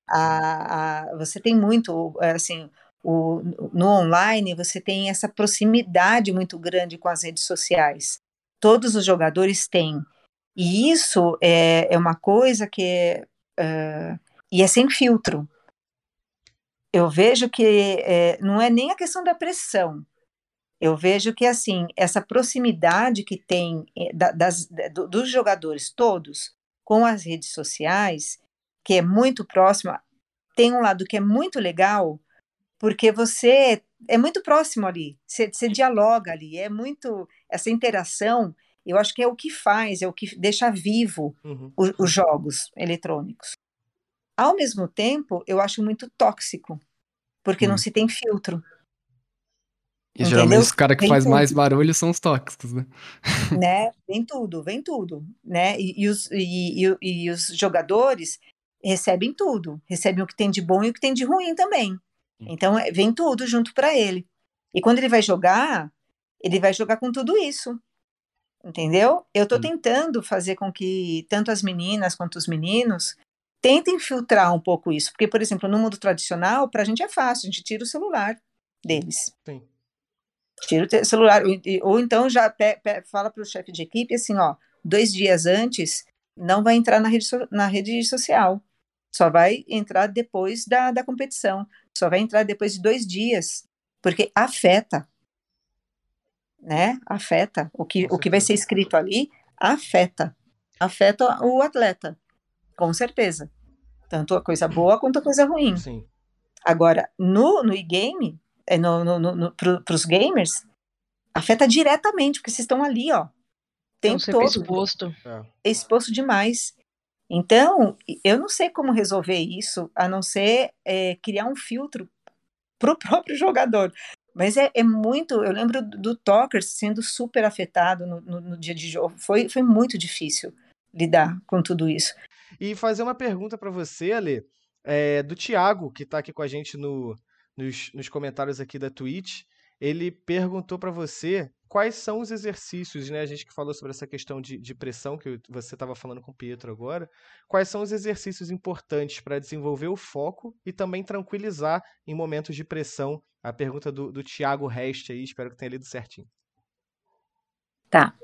A, a, você tem muito, assim, o, no online você tem essa proximidade muito grande com as redes sociais. Todos os jogadores têm. E isso é, é uma coisa que é, uh, e é sem filtro. Eu vejo que é, não é nem a questão da pressão. Eu vejo que assim essa proximidade que tem é, das, dos jogadores todos com as redes sociais, que é muito próxima, tem um lado que é muito legal, porque você é muito próximo ali, você, você dialoga ali, é muito essa interação. Eu acho que é o que faz, é o que deixa vivo uhum. os, os jogos eletrônicos. Ao mesmo tempo, eu acho muito tóxico, porque uhum. não se tem filtro. E geralmente os caras que faz tudo. mais barulho são os tóxicos, né? né? Vem tudo, vem tudo, né? E, e os, e, e, e, os jogadores recebem tudo, recebem o que tem de bom e o que tem de ruim também. Então é, vem tudo junto para ele. E quando ele vai jogar, ele vai jogar com tudo isso. Entendeu? Eu estou tentando fazer com que tanto as meninas quanto os meninos tentem filtrar um pouco isso. Porque, por exemplo, no mundo tradicional, para a gente é fácil, a gente tira o celular deles. Sim. Tira o celular. Ou, então já pe, pe, fala para o chefe de equipe assim: ó, dois dias antes, não vai entrar na rede, na rede social. Só vai entrar depois da, da competição. Só vai entrar depois de dois dias. Porque afeta. Né? Afeta. O que, o que vai ser escrito ali afeta. Afeta o atleta. Com certeza. Tanto a coisa boa quanto a coisa ruim. Sim. Agora, no, no e-game, é no, no, no, para os gamers, afeta diretamente, porque vocês estão ali, ó. Tem então, todo. exposto. É. Exposto demais. Então, eu não sei como resolver isso, a não ser é, criar um filtro para o próprio jogador. Mas é, é, muito. Eu lembro do Talker sendo super afetado no, no, no, dia de jogo. Foi, foi muito difícil lidar com tudo isso. E fazer uma pergunta para você, Ale, é, do Thiago, que está aqui com a gente no, nos, nos comentários aqui da Twitch. Ele perguntou para você quais são os exercícios, né? A gente que falou sobre essa questão de, de pressão que você estava falando com o Pietro agora. Quais são os exercícios importantes para desenvolver o foco e também tranquilizar em momentos de pressão? A pergunta do, do Tiago Reste aí, espero que tenha lido certinho. Tá.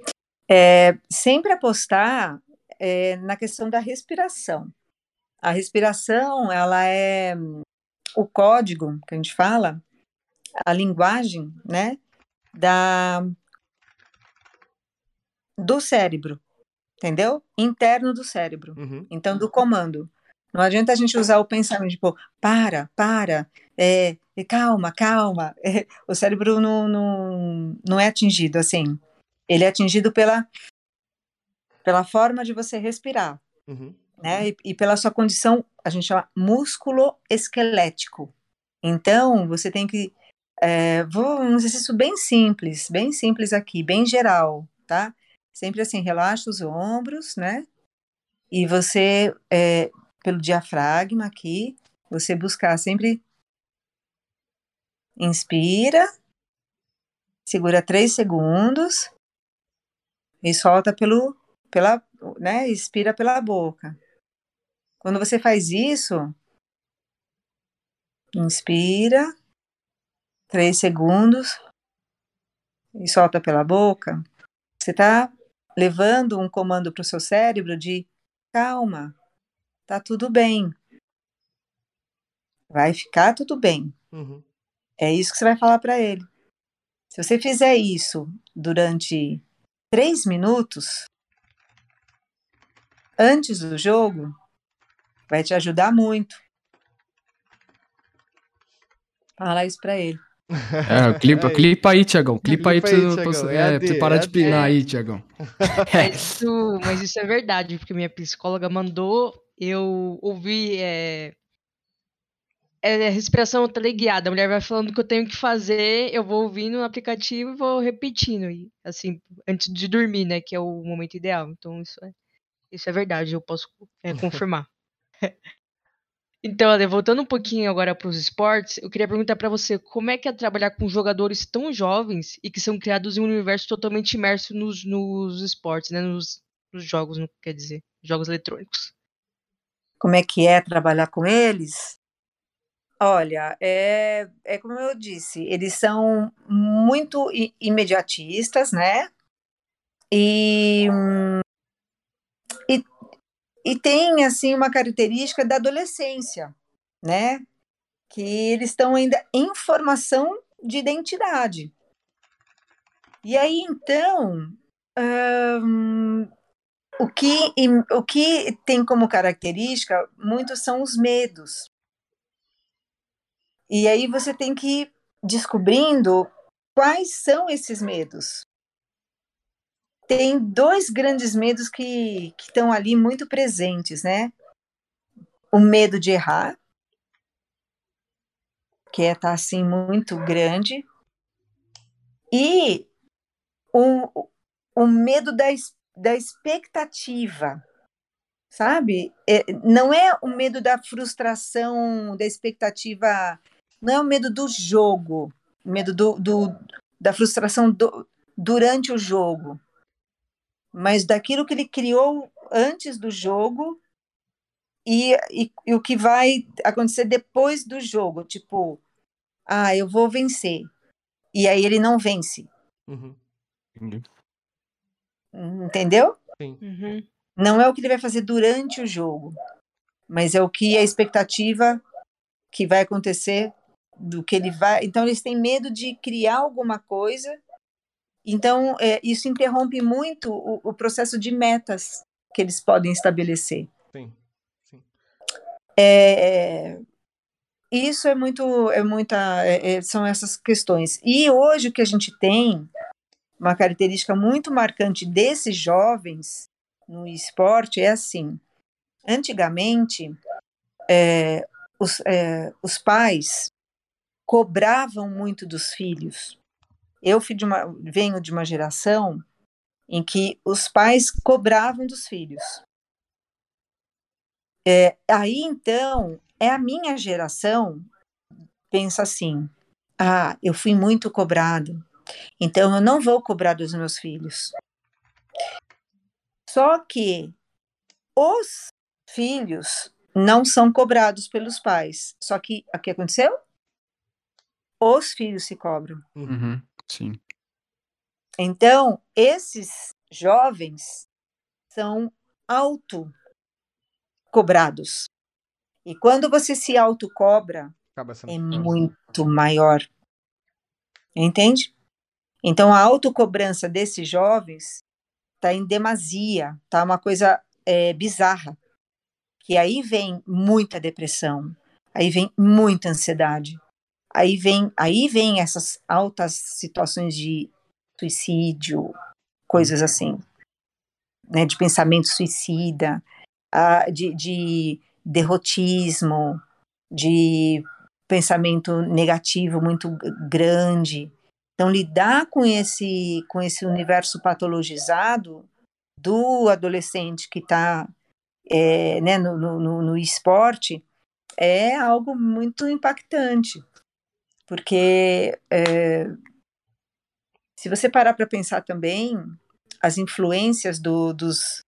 É, sempre apostar é, na questão da respiração. A respiração, ela é o código que a gente fala, a linguagem, né, da do cérebro, entendeu? Interno do cérebro. Uhum. Então, do comando. Não adianta a gente usar o pensamento, tipo, para, para, é, calma, calma. É, o cérebro não, não, não é atingido assim. Ele é atingido pela, pela forma de você respirar. Uhum. Né? E, e, pela sua condição, a gente chama músculo esquelético. Então, você tem que. É, vou um exercício bem simples, bem simples aqui, bem geral, tá? Sempre assim, relaxa os ombros, né? E você, é, pelo diafragma aqui, você buscar sempre. Inspira, segura três segundos e solta pelo, pela, né? Expira pela boca. Quando você faz isso, inspira, três segundos, e solta pela boca, você está levando um comando para o seu cérebro de calma, tá tudo bem. Vai ficar tudo bem. Uhum. É isso que você vai falar para ele. Se você fizer isso durante três minutos, antes do jogo, Vai te ajudar muito. Fala isso pra ele. É, clipa, clipa aí, Tiagão. Clipa, clipa aí pra você é, é, parar é de pinar aí, Tiagão. É isso, mas isso é verdade, porque minha psicóloga mandou eu ouvir é, é, respiração teleguiada. A mulher vai falando o que eu tenho que fazer, eu vou ouvindo no aplicativo e vou repetindo. E, assim, antes de dormir, né? Que é o momento ideal. Então, isso é, isso é verdade, eu posso é, confirmar. Então, Ale, voltando um pouquinho agora para os esportes, eu queria perguntar para você como é que é trabalhar com jogadores tão jovens e que são criados em um universo totalmente imerso nos, nos esportes, né? Nos, nos jogos, não quer dizer, jogos eletrônicos. Como é que é trabalhar com eles? Olha, é, é como eu disse, eles são muito imediatistas, né? E, e e tem assim uma característica da adolescência, né? Que eles estão ainda em formação de identidade. E aí então hum, o que o que tem como característica muitos são os medos. E aí você tem que ir descobrindo quais são esses medos tem dois grandes medos que estão ali muito presentes, né? O medo de errar, que é tá, assim muito grande, E o, o medo da, da expectativa, sabe? É, não é o medo da frustração, da expectativa, não é o medo do jogo, o medo do, do da frustração do, durante o jogo, mas daquilo que ele criou antes do jogo e, e, e, o que vai acontecer depois do jogo, tipo, ah, eu vou vencer. E aí ele não vence. Uhum. Entendeu? Sim. Uhum. Não é o que ele vai fazer durante o jogo, mas é o que a expectativa que vai acontecer do que ele vai. Então eles têm medo de criar alguma coisa. Então é, isso interrompe muito o, o, processo de metas que eles podem estabelecer. Sim. Sim. É, isso é muito, é muita, é, é, são essas questões. E hoje o que a gente tem, uma característica muito marcante desses jovens no esporte é assim. Antigamente, é, os, é, os pais cobravam muito dos filhos. Eu de uma, venho de uma geração em que os pais cobravam dos filhos. É, aí então é a minha geração pensa assim: ah, eu fui muito cobrado, então eu não vou cobrar dos meus filhos. Só que os filhos não são cobrados pelos pais. Só que o que aconteceu? Os filhos se cobram. Uhum, sim. Então, esses jovens são auto cobrados. E quando você se autocobra, é muito maior. Entende? Então, a autocobrança desses jovens está em demasia, tá uma coisa é, bizarra. Que aí vem muita depressão, aí vem muita ansiedade, aí vem, aí vem essas altas situações de suicídio, coisas assim, né, de pensamento suicida, de, de derrotismo, de pensamento negativo muito grande. Então, lidar com esse, com esse universo patologizado do adolescente que está é, né, no, no, no esporte é algo muito impactante, porque é, se você parar para pensar também, as influências do, dos.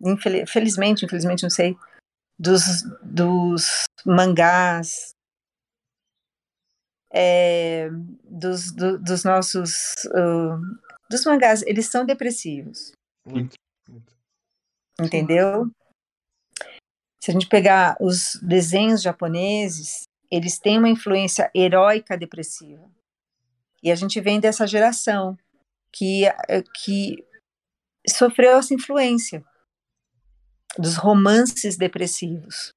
Infelizmente, infelizmente, não sei, dos, dos mangás, é, dos, do, dos nossos. Uh, dos mangás, eles são depressivos. Muito, muito. Entendeu? Se a gente pegar os desenhos japoneses, eles têm uma influência heróica depressiva. E a gente vem dessa geração que, que sofreu essa influência dos romances depressivos.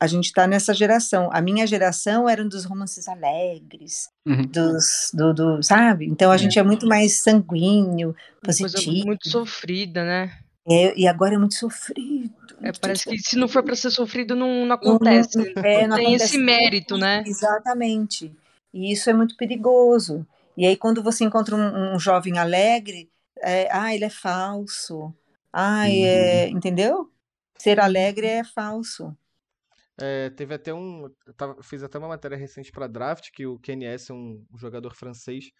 A gente está nessa geração. A minha geração era dos romances alegres, uhum. dos, do, do, sabe? Então a é. gente é muito mais sanguíneo, positivo. Coisa muito sofrida, né? É, e agora é muito sofrido. É, parece sofrido. que se não for para ser sofrido, não, não acontece. Não, é, não tem acontece esse mérito, né? Exatamente. E isso é muito perigoso. E aí, quando você encontra um, um jovem alegre, é, ah, ele é falso. Ah, uhum. é, entendeu? Ser alegre é falso. É, teve até um. Tava, fiz até uma matéria recente para Draft, que o KNS é um, um jogador francês.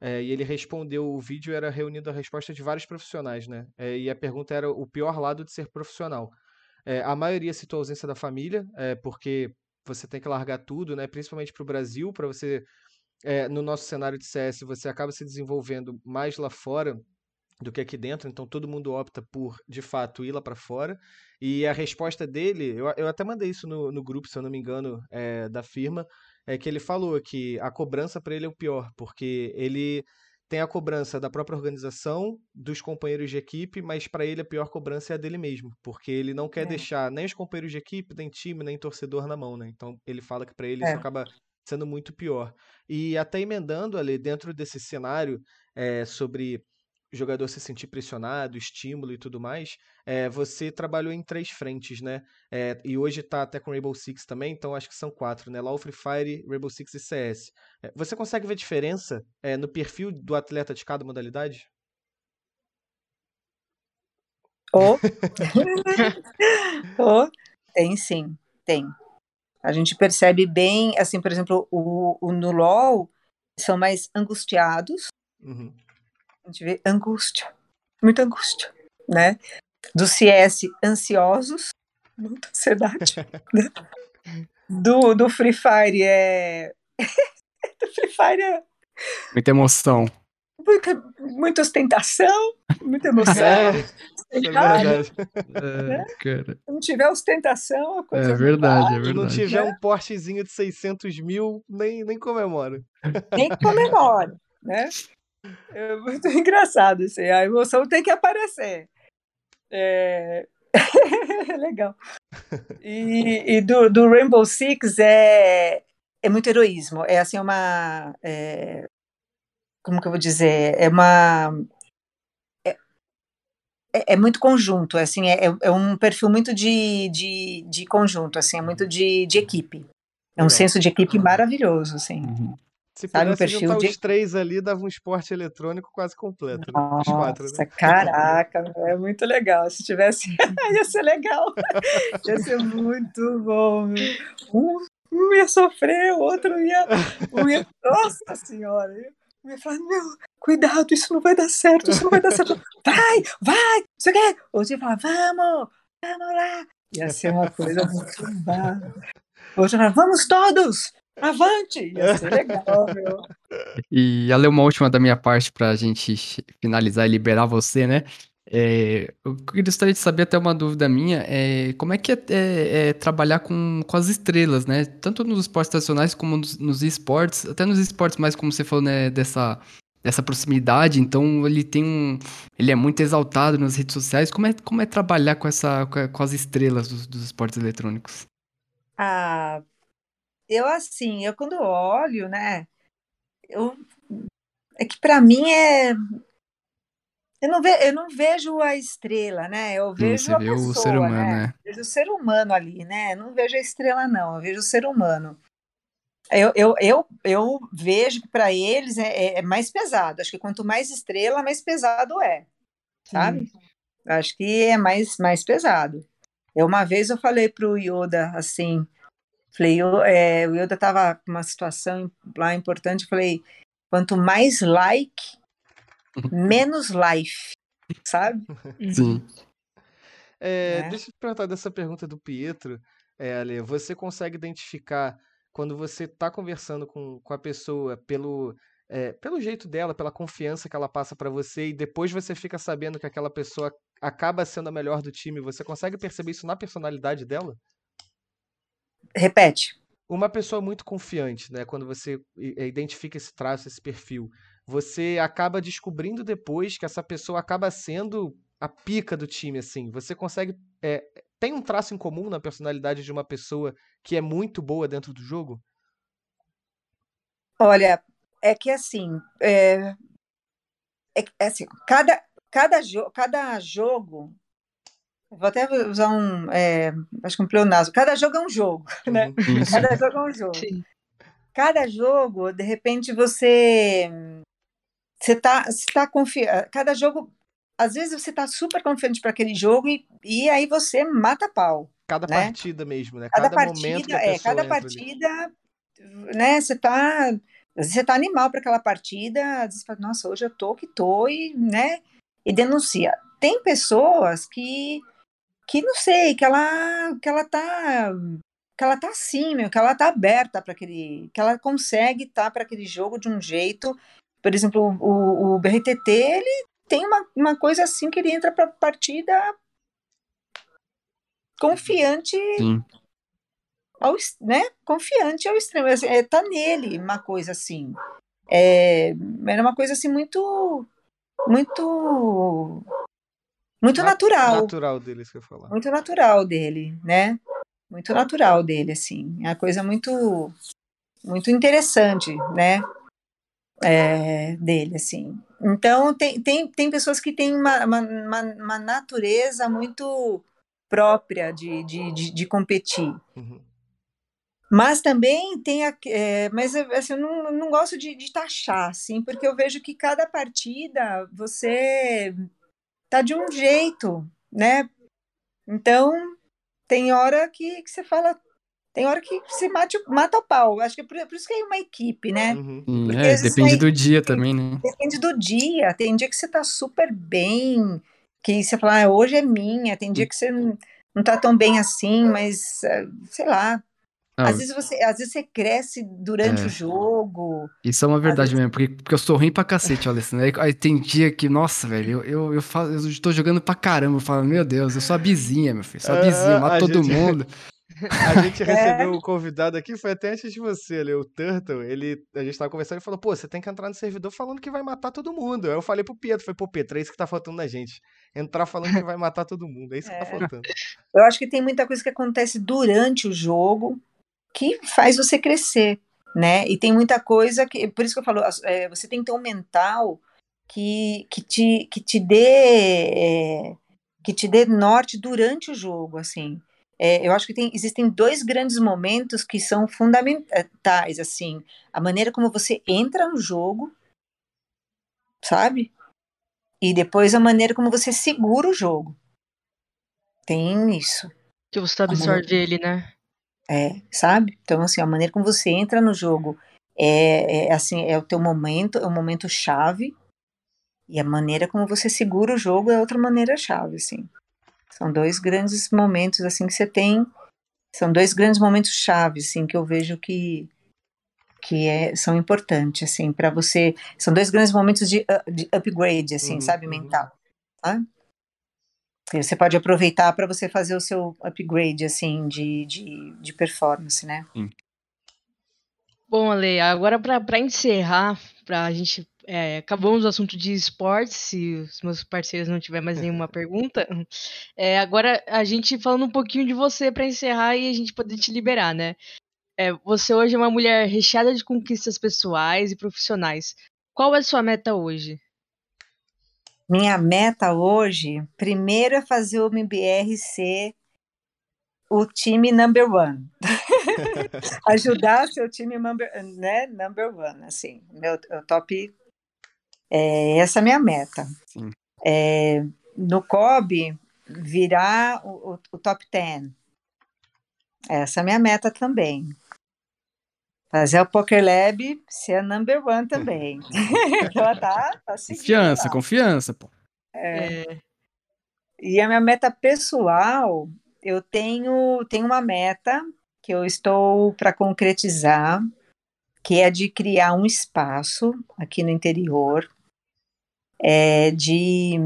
É, e ele respondeu, o vídeo era reunindo a resposta de vários profissionais, né? É, e a pergunta era o pior lado de ser profissional. É, a maioria citou a ausência da família, é, porque você tem que largar tudo, né? Principalmente para o Brasil, para você. É, no nosso cenário de CS, você acaba se desenvolvendo mais lá fora do que aqui dentro, então todo mundo opta por, de fato, ir lá para fora. E a resposta dele, eu, eu até mandei isso no, no grupo, se eu não me engano, é, da firma, é que ele falou que a cobrança para ele é o pior, porque ele tem a cobrança da própria organização, dos companheiros de equipe, mas para ele a pior cobrança é a dele mesmo, porque ele não quer é. deixar nem os companheiros de equipe, nem time, nem torcedor na mão, né? Então ele fala que para ele é. isso acaba sendo muito pior. E até emendando ali dentro desse cenário é, sobre jogador se sentir pressionado, estímulo e tudo mais, é, você trabalhou em três frentes, né? É, e hoje tá até com Rainbow Six também, então acho que são quatro, né? LoL, Free Fire, Rainbow Six e CS. É, você consegue ver diferença é, no perfil do atleta de cada modalidade? Oh. oh. Tem sim, tem. A gente percebe bem, assim, por exemplo, o, o no LoL são mais angustiados. Uhum. A gente vê angústia, muita angústia, né? Do CS, ansiosos, muita ansiedade. né? do, do Free Fire é. do Free Fire é. Muita emoção. Muita, muita ostentação, muita emoção. É, é verdade. É, cara. Se não tiver ostentação, a coisa É verdade, é Se não verdade. tiver um Porschezinho de 600 mil, nem, nem comemora. nem comemora, né? É muito engraçado aí. A emoção tem que aparecer. É... Legal. E, e do, do, Rainbow Six é, é muito heroísmo. É assim uma. É... Como que eu vou dizer? É uma. É, é muito conjunto, assim, é, é um perfil muito de, de, de conjunto, assim, é muito de, de equipe. É um Legal. senso de equipe maravilhoso, assim. Uhum. Se Sabe, pudesse juntar de- os três ali, dava um esporte eletrônico quase completo, né? Os quatro, né? Nossa, caraca, é muito legal. Se tivesse, ia ser legal. Ia ser muito bom. Um, um ia sofrer, o outro ia, um ia. Nossa senhora! Um ia falar, meu, cuidado, isso não vai dar certo, isso não vai dar certo. Vai, vai, você quer? Outro ia falar, vamos, vamos lá. Ia ser uma coisa muito bárbara. Outro ia falar, vamos todos, avante. Ia ser legal, meu. E a ler uma última da minha parte pra gente che- finalizar e liberar você, né? É, eu gostaria de saber até uma dúvida minha, é, como é que é, é- é trabalhar com, com as estrelas, né? Tanto nos esportes tradicionais como nos, nos esportes, até nos esportes mais como você falou, né, dessa, dessa proximidade, então ele tem um, ele é muito exaltado nas redes sociais, como é, como é trabalhar com essa, com a- com as estrelas dos, dos esportes eletrônicos? Ah, eu assim, eu quando olho, né, eu é que para mim é eu não, ve, eu não vejo a estrela, né? Eu vejo a vê o pessoa, ser humano, né? né? Vejo o ser humano ali, né? Não vejo a estrela, não. Eu vejo o ser humano. Eu, eu, eu, eu vejo que para eles é, é- é mais pesado. Acho que quanto mais estrela, mais pesado é, sabe? Acho que é mais, mais pesado. Eu, uma vez eu falei pro Yoda assim, falei, eu, é, o Yoda estava com uma situação lá importante, falei, quanto mais like, menos life, sabe? Sim. É, Né? Deixa eu te perguntar dessa pergunta do Pietro, é, Ale, você consegue identificar quando você está conversando com, com a pessoa pelo, é, pelo jeito dela, pela confiança que ela passa para você e depois você fica sabendo que aquela pessoa acaba sendo a melhor do time, você consegue perceber isso na personalidade dela? Repete. Uma pessoa muito confiante, né? Quando você eh, identifica esse traço, esse perfil, você acaba descobrindo depois que essa pessoa acaba sendo a pica do time, assim. Você consegue. é, tem um traço em comum na personalidade de uma pessoa que é muito boa dentro do jogo? Olha, é que assim, é, é, que, assim cada, cada, jo, cada jogo, vou até usar um, é, acho que um pleonasmo, cada jogo é um jogo, né? Uhum. Isso. Cada jogo é um jogo. Sim. Cada jogo, de repente, você você tá, você tá confiante. Cada jogo, às vezes você tá super confiante para aquele jogo e, e aí você mata pau. Cada Né? partida mesmo, né? Cada, Cada, momento que partida, a é, cada entra ali. partida, né? Você tá, você tá animal para aquela partida. Às vezes você fala, nossa, hoje eu tô que tô e, né? E denuncia. Tem pessoas que, que não sei, que ela, que ela tá, que ela tá assim, meu, que ela tá aberta para aquele, que ela consegue estar para aquele jogo de um jeito. Por exemplo, o, o BRTT, ele tem uma, uma coisa assim que ele entra para partida confiante Sim. ao, né, confiante ao extremo. Assim, é, tá nele uma coisa assim. É, era uma coisa assim muito, muito, muito Na- natural, Natural deles que eu ia falar. muito natural dele, né? Muito natural dele, assim. É uma coisa muito, muito interessante, né? é, dele, assim. Então, tem, tem, tem pessoas que têm uma, uma, uma natureza muito própria de, de, de, de competir. Uhum. Mas também tem a, é, mas assim, eu não, não gosto de, de taxar, assim, porque eu vejo que cada partida você tá de um jeito, né? Então tem hora que, que você fala, tem hora que você mate, mata o pau. Acho que é por, por isso que é uma equipe, né? Uhum. É, depende do dia também, né? Depende do dia. Tem dia que você tá super bem, que você fala, ah, hoje é minha. Tem dia que você não, não tá tão bem assim, mas eh, sei lá, não. Às vezes você, às vezes você cresce durante é. o jogo. Isso é uma verdade vezes... mesmo, porque, porque eu sou ruim pra cacete, Alessandro. Aí, aí tem dia que, nossa, velho, eu, eu, eu, falo, eu tô jogando pra caramba. Eu falo, meu Deus, eu sou a bizinha, meu filho. Sou a bizinha, mato todo gente... mundo. A gente recebeu o é. um convidado aqui, foi até antes de você, ali, o Turtle. Ele, a gente tava conversando e falou: pô, você tem que entrar no servidor falando que vai matar todo mundo. Aí eu falei pro Pedro: foi, pô, Pedro, é isso que tá faltando na gente. Entrar falando que vai matar todo mundo. É isso que tá é. faltando. Eu acho que tem muita coisa que acontece durante o jogo que faz você crescer, né? E tem muita coisa que, por isso que eu falo, é, você tem que ter um mental que, que, te, que te dê é, que te dê norte durante o jogo, assim. É, eu acho que tem, existem dois grandes momentos que são fundamentais, assim, a maneira como você entra no jogo, sabe? E depois a maneira como você segura o jogo. Tem isso. Que você absorve ele, né? É, sabe? Então, assim, a maneira como você entra no jogo é, é, assim, é o teu momento, é o momento chave, e a maneira como você segura o jogo é outra maneira chave, assim. São dois grandes momentos, assim, que você tem, são dois grandes momentos chave, assim, que eu vejo que que é, são importantes, assim, para você, são dois grandes momentos de, de upgrade, assim, uhum, sabe, uhum. mental, tá? Você pode aproveitar para você fazer o seu upgrade assim de, de, de performance, né? Sim. Bom, Ale, agora para encerrar, para a gente é, acabamos o assunto de esportes, se os meus parceiros não tiver mais nenhuma pergunta. É, agora a gente falando um pouquinho de você para encerrar e a gente poder te liberar, né? É, você hoje é uma mulher recheada de conquistas pessoais e profissionais. Qual é a sua meta hoje? Minha meta hoje, primeiro é fazer o MBR ser o time number one. Ajudar seu time number, né, number one, assim, meu top. É, essa é a minha meta. É, no COB, virar o, o, o top 10. Essa é a minha meta também. Fazer o Poker Lab ser a number one também. então tá, tá Confiança, confiança, pô. É. é. E a minha meta pessoal, eu tenho, tenho uma meta que eu estou para concretizar, que é de criar um espaço aqui no interior, é, de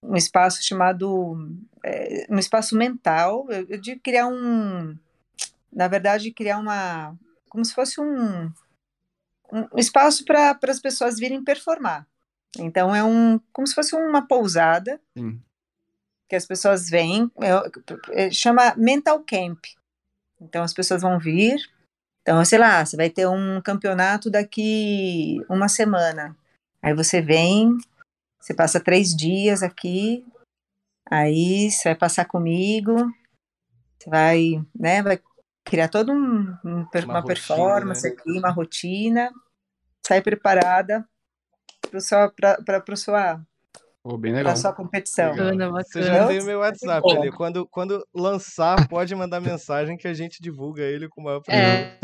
um espaço chamado é, um espaço mental, de criar um, na verdade, criar uma como se fosse um, um espaço para as pessoas virem performar. Então é um como se fosse uma pousada Sim. que as pessoas vêm, é, é, chama mental camp. Então as pessoas vão vir. Então, sei lá, você vai ter um campeonato daqui uma semana. Aí você vem, você passa três dias aqui, aí você vai passar comigo, você vai, né, vai criar toda um, um, uma, uma rotina, performance né? aqui, uma rotina, sair preparada para sua, pra, pra sua, oh, bem legal. sua competição. Bacana, bacana. Você já tem o meu WhatsApp ali. Quando, quando lançar, pode mandar mensagem que a gente divulga ele com o maior prazer. É.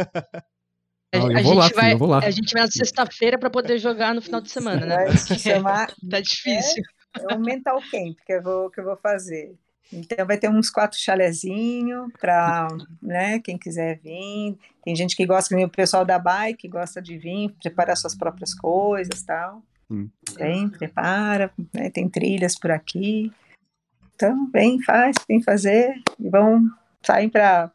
A, Não, a, gente lá, vai, filho, a gente vai na sexta-feira para poder jogar no final de semana, né? Vai chamar, tá difícil. É, é um mental camp que eu vou, que eu vou fazer. Então vai ter uns quatro chalezinhos para né, quem quiser vir. Tem gente que gosta, o pessoal da bike gosta de vir, preparar suas próprias coisas tal. Hum. Vem, prepara, né, tem trilhas por aqui. Então, vem, faz, tem fazer e vão sair para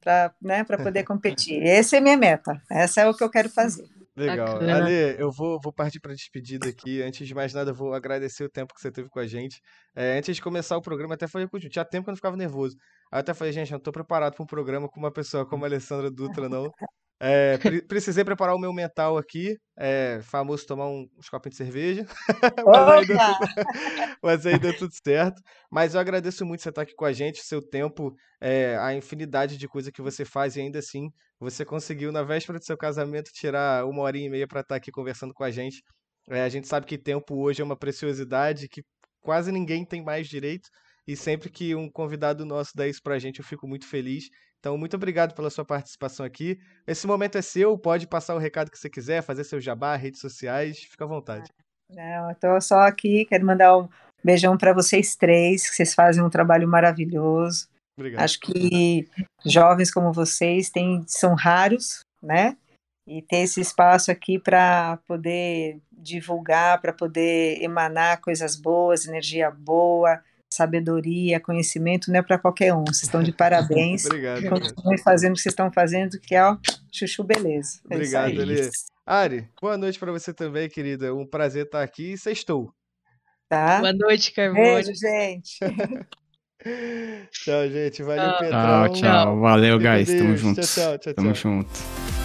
para né, poder competir. Essa é a minha meta. Essa é o que eu quero fazer. Legal. Bacana. Ale, eu vou, vou partir para a despedida aqui. Antes de mais nada, eu vou agradecer o tempo que você teve com a gente. É, antes de começar o programa, até falei com tinha tempo que eu não ficava nervoso. Aí eu até falei, gente, eu não estou preparado para um programa com uma pessoa como a Alessandra Dutra, não. É, pre precisei preparar o meu mental aqui. É famoso tomar um, uns copos de cerveja. mas, aí deu tudo, mas aí deu tudo certo. Mas eu agradeço muito você estar aqui com a gente, seu tempo, é, a infinidade de coisa que você faz e ainda assim você conseguiu, na véspera do seu casamento, tirar uma hora e meia para estar aqui conversando com a gente. É, a gente sabe que tempo hoje é uma preciosidade que quase ninguém tem mais direito. E sempre que um convidado nosso dá isso pra gente, eu fico muito feliz. Então, muito obrigado pela sua participação aqui. Esse momento é seu, pode passar o recado que você quiser, fazer seu jabá, redes sociais, fica à vontade. Não, estou só aqui, quero mandar um beijão para vocês três, que vocês fazem um trabalho maravilhoso. Obrigado. Acho que jovens como vocês têm, são raros, né? E ter esse espaço aqui para poder divulgar, para poder emanar coisas boas, energia boa, sabedoria, conhecimento, não é para qualquer um. Vocês estão de parabéns. Obrigado. Continuem fazendo o que vocês estão fazendo, que é ó, chuchu beleza. É Obrigado, Eli. Ari, boa noite para você também, querida. Um prazer estar aqui e sextou. Tá? Boa noite, Carmona. Beijo, gente. tchau, gente. Valeu, Tchau, tchau. Valeu, guys. Tamo junto. Tchau, tchau, tchau. Tamo junto.